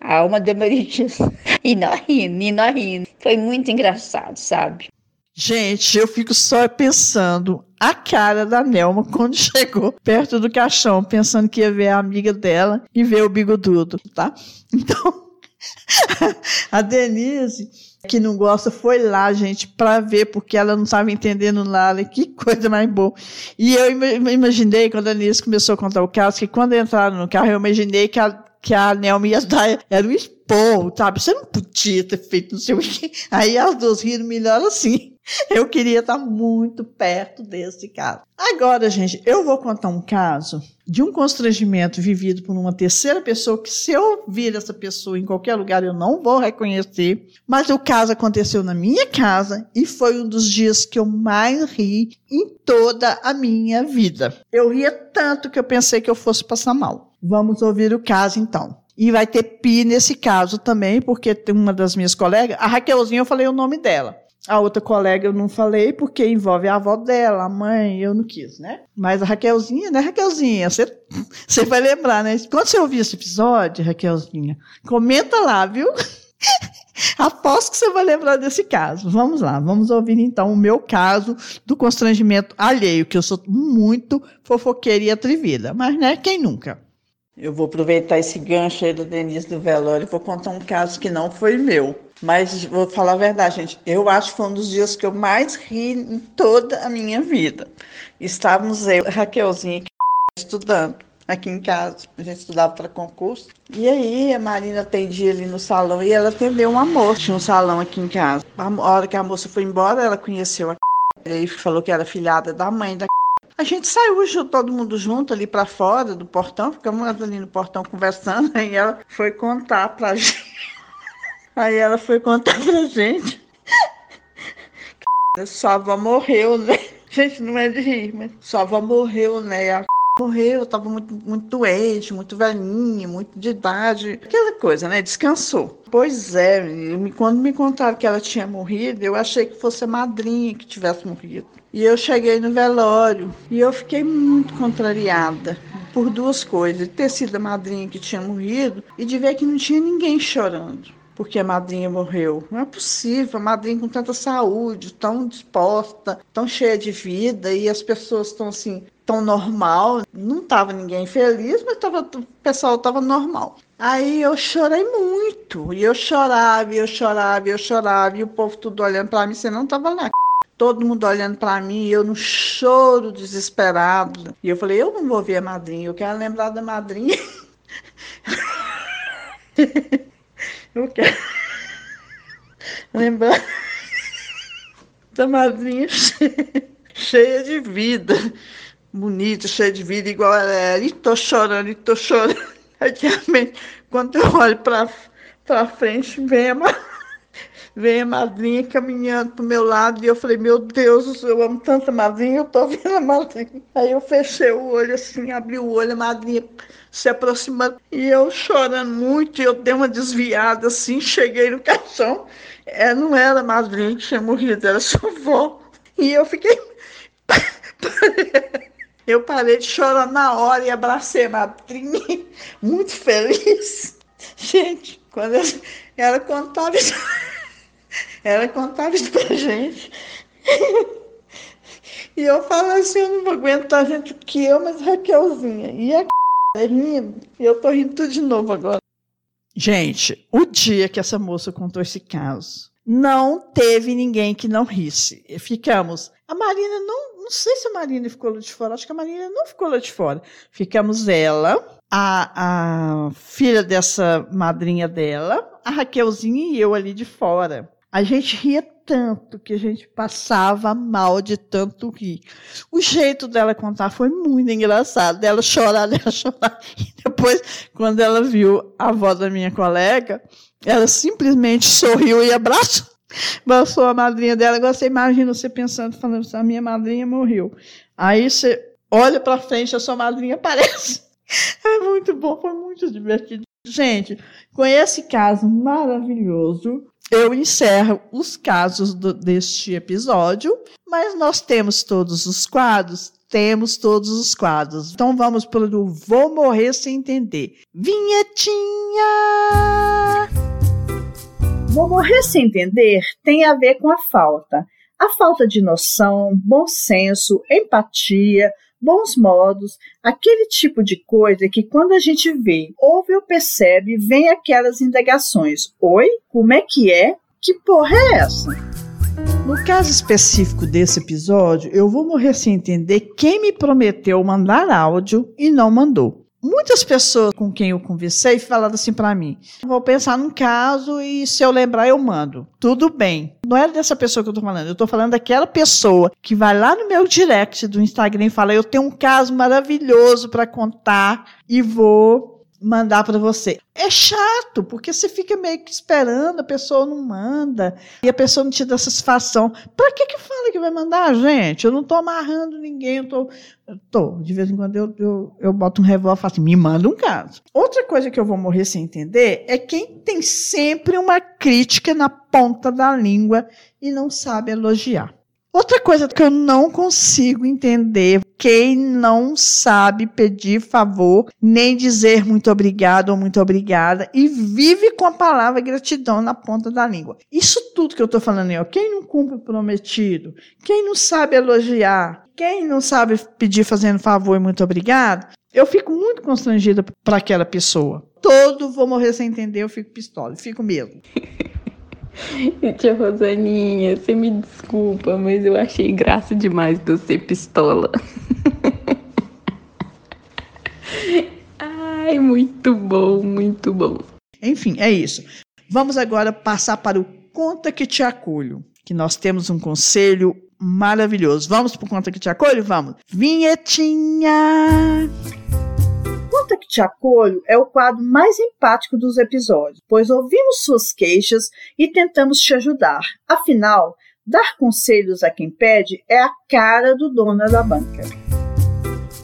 A alma da Maria E nós rindo, e nós rindo. Foi muito engraçado, sabe? Gente, eu fico só pensando a cara da Nelma quando chegou perto do caixão, pensando que ia ver a amiga dela e ver o bigodudo, tá? Então, a Denise que não gosta foi lá, gente, para ver, porque ela não estava entendendo nada. Que coisa mais boa. E eu imaginei, quando a Denise começou a contar o caso, que quando entraram no carro, eu imaginei que a, que a Nelma ia dar, era um esporro, sabe? Você não podia ter feito não sei o quê. Aí as duas riram melhor assim. Eu queria estar muito perto desse caso. Agora, gente, eu vou contar um caso de um constrangimento vivido por uma terceira pessoa que, se eu vir essa pessoa em qualquer lugar, eu não vou reconhecer. Mas o caso aconteceu na minha casa e foi um dos dias que eu mais ri em toda a minha vida. Eu ria tanto que eu pensei que eu fosse passar mal. Vamos ouvir o caso então. E vai ter pi nesse caso também, porque tem uma das minhas colegas, a Raquelzinha, eu falei o nome dela. A outra colega eu não falei porque envolve a avó dela, a mãe, eu não quis, né? Mas a Raquelzinha, né, Raquelzinha? Você, vai lembrar, né? Quando você ouvir esse episódio, Raquelzinha, comenta lá, viu? Aposto que você vai lembrar desse caso. Vamos lá, vamos ouvir então o meu caso do constrangimento alheio, que eu sou muito fofoqueira e atrevida. Mas, né, quem nunca? Eu vou aproveitar esse gancho aí do Denise do Velório e vou contar um caso que não foi meu. Mas vou falar a verdade, gente. Eu acho que foi um dos dias que eu mais ri em toda a minha vida. Estávamos eu, Raquelzinha, estudando aqui em casa. A gente estudava para concurso. E aí a Marina atendia ali no salão e ela atendeu uma moça. Tinha um salão aqui em casa. A hora que a moça foi embora, ela conheceu a e falou que era filhada da mãe da a gente saiu todo mundo junto ali para fora do portão, ficamos ali no portão conversando, aí ela foi contar pra gente. Aí ela foi contar pra gente. Sua avó morreu, né? Gente, não é de rir, mas sua avó morreu, né? A morreu, tava muito, muito doente, muito velhinha, muito de idade. Aquela coisa, né? Descansou. Pois é, quando me contaram que ela tinha morrido, eu achei que fosse a madrinha que tivesse morrido. E eu cheguei no velório e eu fiquei muito contrariada por duas coisas: ter sido a madrinha que tinha morrido e de ver que não tinha ninguém chorando porque a madrinha morreu. Não é possível, a madrinha com tanta saúde, tão disposta, tão cheia de vida, e as pessoas estão assim, tão normal. Não estava ninguém feliz, mas tava, o pessoal estava normal. Aí eu chorei muito, e eu chorava, e eu chorava, e eu chorava, e o povo tudo olhando para mim, você não estava lá. Todo mundo olhando para mim, eu no choro desesperado. E eu falei, eu não vou ver a madrinha, eu quero lembrar da madrinha. eu quero lembrar da madrinha cheia de vida, bonita, cheia de vida, igual ela era. E tô chorando, e tô chorando. Adiamente, quando eu olho para frente, vem a, vem a madrinha caminhando pro meu lado, e eu falei, meu Deus, eu amo tanto a madrinha, eu tô vendo a madrinha. Aí eu fechei o olho assim, abri o olho, a madrinha se aproximando, e eu chorando muito, eu dei uma desviada assim, cheguei no caixão, é, não era a madrinha que tinha morrido, era sua avó. E eu fiquei. Eu parei de chorar na hora e abracei a madrinha, muito feliz. Gente, quando ela contava isso, ela contava isso pra gente. E eu falava assim, eu não vou aguentar gente que eu, mas Raquelzinha. E a é rindo. E eu tô rindo tudo de novo agora. Gente, o dia que essa moça contou esse caso, não teve ninguém que não risse. Ficamos. A Marina não, não sei se a Marina ficou lá de fora, acho que a Marina não ficou lá de fora. Ficamos ela, a, a filha dessa madrinha dela, a Raquelzinha e eu ali de fora. A gente ria tanto que a gente passava mal de tanto rir. O jeito dela contar foi muito engraçado, dela chorar, dela chorar. E depois, quando ela viu a avó da minha colega, ela simplesmente sorriu e abraçou, abraçou a madrinha dela. Agora você imagina você pensando, falando assim, a minha madrinha morreu. Aí você olha para frente, a sua madrinha aparece. É muito bom, foi muito divertido. Gente, com esse caso maravilhoso, eu encerro os casos do, deste episódio, mas nós temos todos os quadros, temos todos os quadros. Então vamos para o Vou Morrer Sem Entender. Vinhetinha! Vou morrer sem entender tem a ver com a falta. A falta de noção, bom senso, empatia, bons modos, aquele tipo de coisa que quando a gente vê, ouve ou percebe, vem aquelas indagações. Oi? Como é que é? Que porra é essa? No caso específico desse episódio, eu vou morrer sem entender quem me prometeu mandar áudio e não mandou. Muitas pessoas com quem eu conversei falaram assim para mim: vou pensar num caso e se eu lembrar eu mando. Tudo bem. Não é dessa pessoa que eu tô falando, eu tô falando daquela pessoa que vai lá no meu direct do Instagram e fala: eu tenho um caso maravilhoso para contar e vou mandar para você. É chato, porque você fica meio que esperando, a pessoa não manda, e a pessoa não te dá satisfação. Para que que fala que vai mandar, gente? Eu não tô amarrando ninguém, eu tô... Tô. De vez em quando eu, eu, eu boto um revólver e falo assim, me manda um caso. Outra coisa que eu vou morrer sem entender é quem tem sempre uma crítica na ponta da língua e não sabe elogiar. Outra coisa que eu não consigo entender, quem não sabe pedir favor, nem dizer muito obrigado ou muito obrigada e vive com a palavra gratidão na ponta da língua. Isso tudo que eu estou falando aí, ó, quem não cumpre o prometido, quem não sabe elogiar, quem não sabe pedir fazendo favor e muito obrigado, eu fico muito constrangida para aquela pessoa. Todo vou morrer sem entender, eu fico pistola, fico mesmo. Tia Rosaninha, você me desculpa, mas eu achei graça demais ser pistola. Ai, muito bom, muito bom. Enfim, é isso. Vamos agora passar para o Conta que te acolho, que nós temos um conselho maravilhoso. Vamos para o Conta que te acolho? Vamos. Vinhetinha! Conta que te acolho é o quadro mais empático dos episódios, pois ouvimos suas queixas e tentamos te ajudar. Afinal, dar conselhos a quem pede é a cara do dono da banca.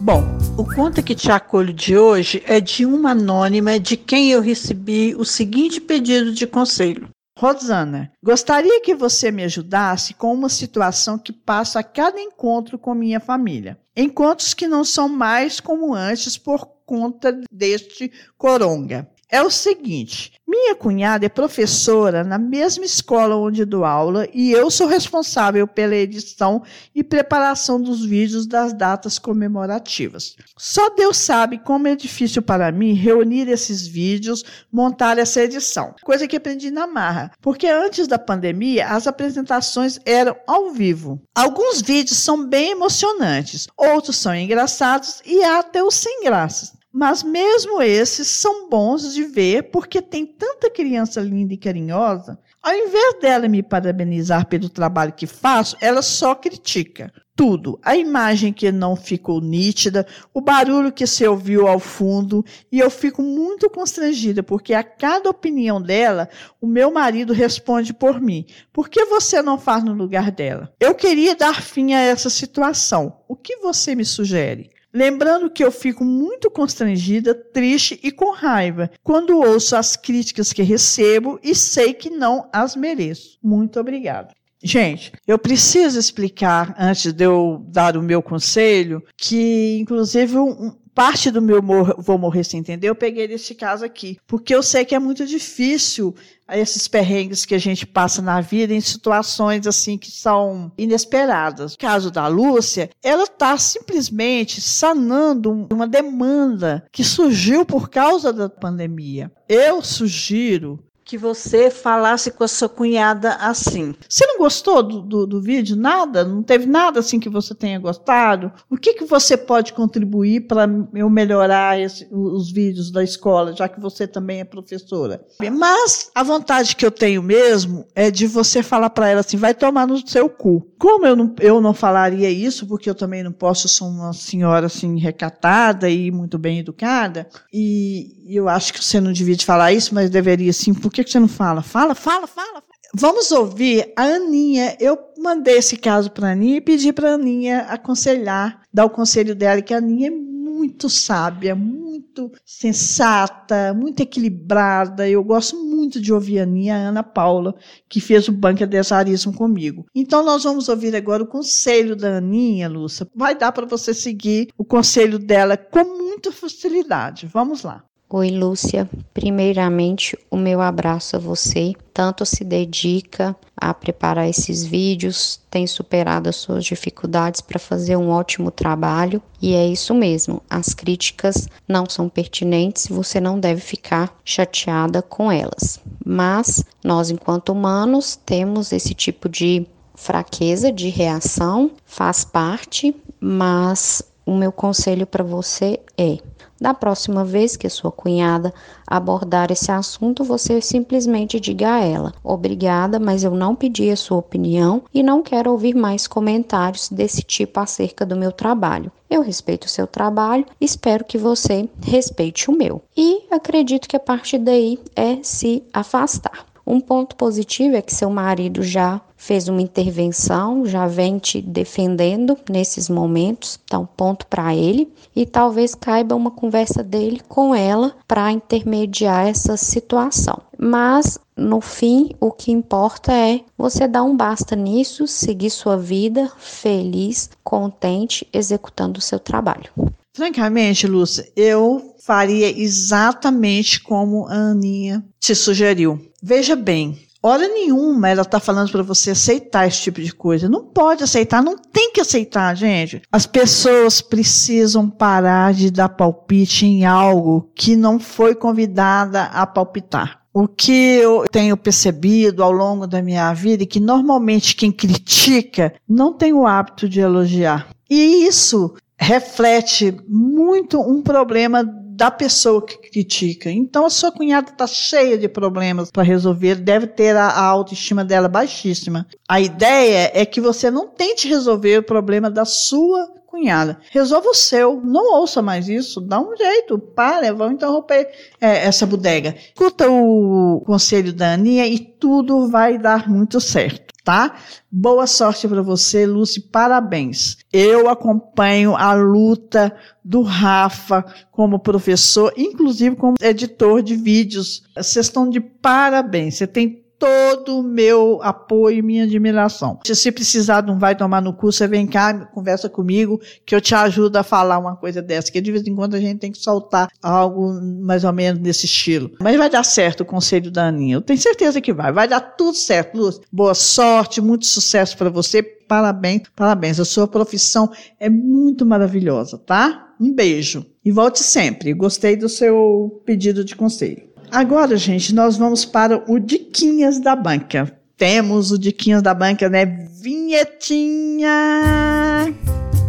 Bom, o Conta que te acolho de hoje é de uma anônima de quem eu recebi o seguinte pedido de conselho. Rosana, gostaria que você me ajudasse com uma situação que passo a cada encontro com minha família. Encontros que não são mais como antes por conta deste coronga. é o seguinte: minha cunhada é professora na mesma escola onde dou aula e eu sou responsável pela edição e preparação dos vídeos das datas comemorativas. Só Deus sabe como é difícil para mim reunir esses vídeos, montar essa edição. Coisa que aprendi na marra, porque antes da pandemia as apresentações eram ao vivo. Alguns vídeos são bem emocionantes, outros são engraçados e há até os sem graças. Mas mesmo esses são bons de ver porque tem tanta criança linda e carinhosa. Ao invés dela me parabenizar pelo trabalho que faço, ela só critica tudo. A imagem que não ficou nítida, o barulho que se ouviu ao fundo, e eu fico muito constrangida, porque a cada opinião dela, o meu marido responde por mim. Por que você não faz no lugar dela? Eu queria dar fim a essa situação. O que você me sugere? Lembrando que eu fico muito constrangida, triste e com raiva quando ouço as críticas que recebo e sei que não as mereço. Muito obrigada. Gente, eu preciso explicar, antes de eu dar o meu conselho, que, inclusive, um, parte do meu mor vou morrer sem entender, eu peguei desse caso aqui. Porque eu sei que é muito difícil esses perrengues que a gente passa na vida em situações assim que são inesperadas. No caso da Lúcia, ela está simplesmente sanando uma demanda que surgiu por causa da pandemia. Eu sugiro que você falasse com a sua cunhada assim. Você não gostou do, do, do, vídeo? Nada? Não teve nada assim que você tenha gostado? O que, que você pode contribuir para eu melhorar esse, os vídeos da escola, já que você também é professora? Mas a vontade que eu tenho mesmo é de você falar para ela assim: vai tomar no seu cu. Como eu não, eu não falaria isso, porque eu também não posso, sou uma senhora assim recatada e muito bem educada, e eu acho que você não devia de falar isso, mas deveria sim, porque que, que você não fala? Fala, fala, fala. Vamos ouvir a Aninha. Eu mandei esse caso para a Aninha e pedi para a Aninha aconselhar, dar o conselho dela, que a Aninha é muito sábia, muito sensata, muito equilibrada. Eu gosto muito de ouvir a Aninha, a Ana Paula, que fez o banco de azarismo comigo. Então, nós vamos ouvir agora o conselho da Aninha, Lúcia. Vai dar para você seguir o conselho dela com muita facilidade. Vamos lá. Oi, Lúcia. Primeiramente, o meu abraço a você. Tanto se dedica a preparar esses vídeos, tem superado as suas dificuldades para fazer um ótimo trabalho. E é isso mesmo, as críticas não são pertinentes e você não deve ficar chateada com elas. Mas nós, enquanto humanos, temos esse tipo de fraqueza de reação, faz parte, mas o meu conselho para você é da próxima vez que sua cunhada abordar esse assunto, você simplesmente diga a ela: Obrigada, mas eu não pedi a sua opinião e não quero ouvir mais comentários desse tipo acerca do meu trabalho. Eu respeito o seu trabalho, espero que você respeite o meu. E acredito que a partir daí é se afastar. Um ponto positivo é que seu marido já fez uma intervenção, já vem te defendendo nesses momentos, então ponto para ele e talvez caiba uma conversa dele com ela para intermediar essa situação. Mas no fim, o que importa é você dar um basta nisso, seguir sua vida feliz, contente, executando o seu trabalho. Francamente, Lúcia, eu faria exatamente como a Aninha te sugeriu. Veja bem, hora nenhuma ela está falando para você aceitar esse tipo de coisa. Não pode aceitar, não tem que aceitar, gente. As pessoas precisam parar de dar palpite em algo que não foi convidada a palpitar. O que eu tenho percebido ao longo da minha vida é que normalmente quem critica não tem o hábito de elogiar. E isso reflete muito um problema da pessoa que critica. Então a sua cunhada está cheia de problemas para resolver, deve ter a, a, autoestima dela baixíssima. A ideia é que você não tente resolver o problema da sua cunhada. Resolva o seu, não ouça mais isso, dá um jeito, para, vão interromper é, essa bodega. Escuta o conselho da Aninha e tudo vai dar muito certo tá? Boa sorte para você, Lucy, parabéns. Eu acompanho a luta do Rafa como professor, inclusive como editor de vídeos. Vocês estão de parabéns. Você tem todo o meu apoio e minha admiração. Se precisar de um vai tomar no cu, você vem cá, conversa comigo, que eu te ajudo a falar uma coisa dessa, que de vez em quando a gente tem que soltar algo mais ou menos desse estilo. Mas vai dar certo o conselho da Aninha. Eu tenho certeza que vai. Vai dar tudo certo, Luz. Boa sorte, muito sucesso para você. Parabéns, parabéns. A sua profissão é muito maravilhosa, tá? Um beijo. E volte sempre. Gostei do seu pedido de conselho. Agora, gente, nós vamos para o Diquinhas da Banca. Temos o Diquinhas da Banca, né? Vinhetinha!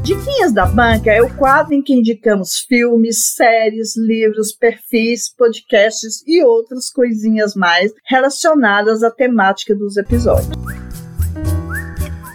Diquinhas da Banca é o quadro em que indicamos filmes, séries, livros, perfis, podcasts e outras coisinhas mais relacionadas à temática dos episódios.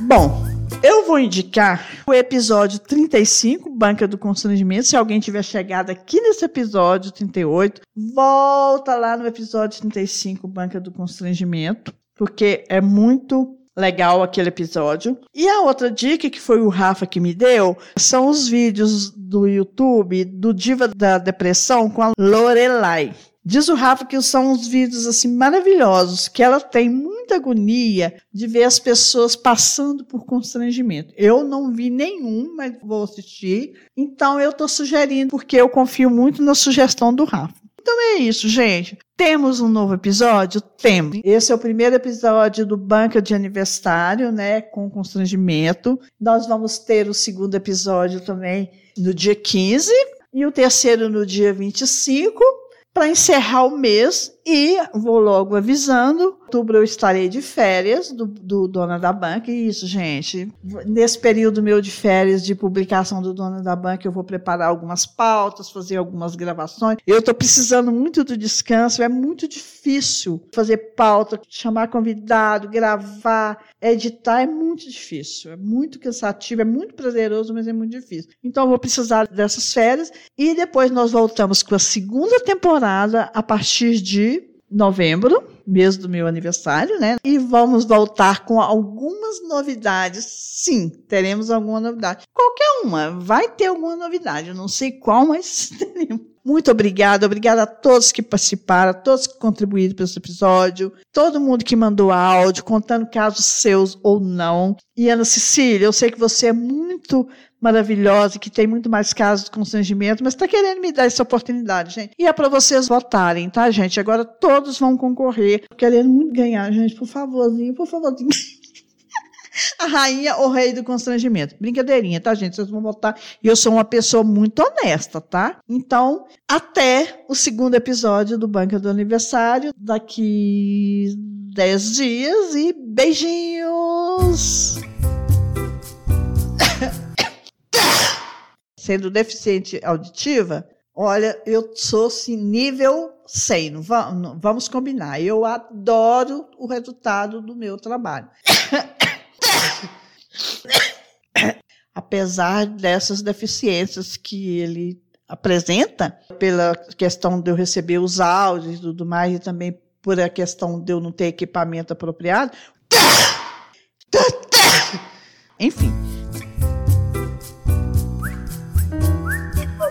Bom, eu vou indicar o episódio 35, Banca do Constrangimento. Se alguém tiver chegado aqui nesse episódio 38, volta lá no episódio 35, Banca do Constrangimento, porque é muito legal aquele episódio. E a outra dica que foi o Rafa que me deu são os vídeos do YouTube do Diva da Depressão com a Lorelai. Diz o Rafa que são uns vídeos assim maravilhosos, que ela tem muita agonia de ver as pessoas passando por constrangimento. Eu não vi nenhum, mas vou assistir. Então eu estou sugerindo, porque eu confio muito na sugestão do Rafa. Então é isso, gente. Temos um novo episódio? Temos. Esse é o primeiro episódio do Banca de Aniversário, né? Com constrangimento. Nós vamos ter o segundo episódio também no dia 15 e o terceiro no dia 25 para encerrar o mês e vou logo avisando, outubro eu estarei de férias do, do Dona da Banca. E isso, gente, nesse período meu de férias de publicação do Dona da Banca, eu vou preparar algumas pautas, fazer algumas gravações. Eu estou precisando muito do descanso, é muito difícil fazer pauta, chamar convidado, gravar, editar, é muito difícil, é muito cansativo, é muito prazeroso, mas é muito difícil. Então, eu vou precisar dessas férias e depois nós voltamos com a segunda temporada a partir de novembro, mês do meu aniversário, né? E vamos voltar com algumas novidades. Sim, teremos alguma novidade. Qualquer uma, vai ter alguma novidade. Eu não sei qual, mas teremos. Muito obrigada, obrigada a todos que participaram, a todos que contribuíram para esse episódio, todo mundo que mandou áudio, contando casos seus ou não. E Ana Cecília, eu sei que você é muito maravilhosa, que tem muito mais casos de constrangimento, mas está querendo me dar essa oportunidade, gente. E é para vocês votarem, tá, gente? Agora todos vão concorrer, querendo muito ganhar, gente. Por favorzinho, por favorzinho. a rainha ou rei do constrangimento. Brincadeirinha, tá, gente? Vocês vão votar. E eu sou uma pessoa muito honesta, tá? Então, até o segundo episódio do Banca do Aniversário, daqui 10 dias e beijinhos! Sendo deficiente auditiva, olha, eu sou assim, nível 100, não vamos combinar. Eu adoro o resultado do meu trabalho. Apesar dessas deficiências que ele apresenta, pela questão de eu receber os áudios e tudo mais, e também por a questão de eu não ter equipamento apropriado. Enfim.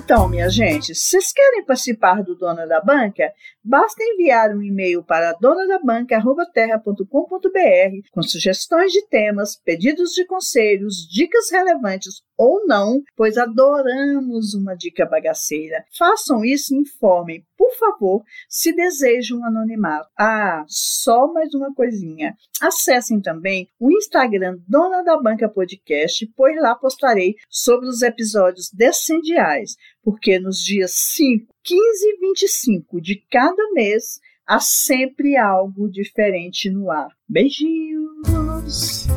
Então, minha gente, se vocês querem participar do Dona da Banca, basta enviar um e-mail para donadabanca.terra.com.br com sugestões de temas, pedidos de conselhos, dicas relevantes ou não, pois adoramos uma dica bagaceira. Façam isso e informem, por favor, se desejam anonimato. Ah, só mais uma coisinha. Acessem também o Instagram Dona da Banca Podcast, pois lá postarei sobre os episódios descendiais, porque nos dias 5, 15 e 25 de cada mês há sempre algo diferente no ar. Beijinhos!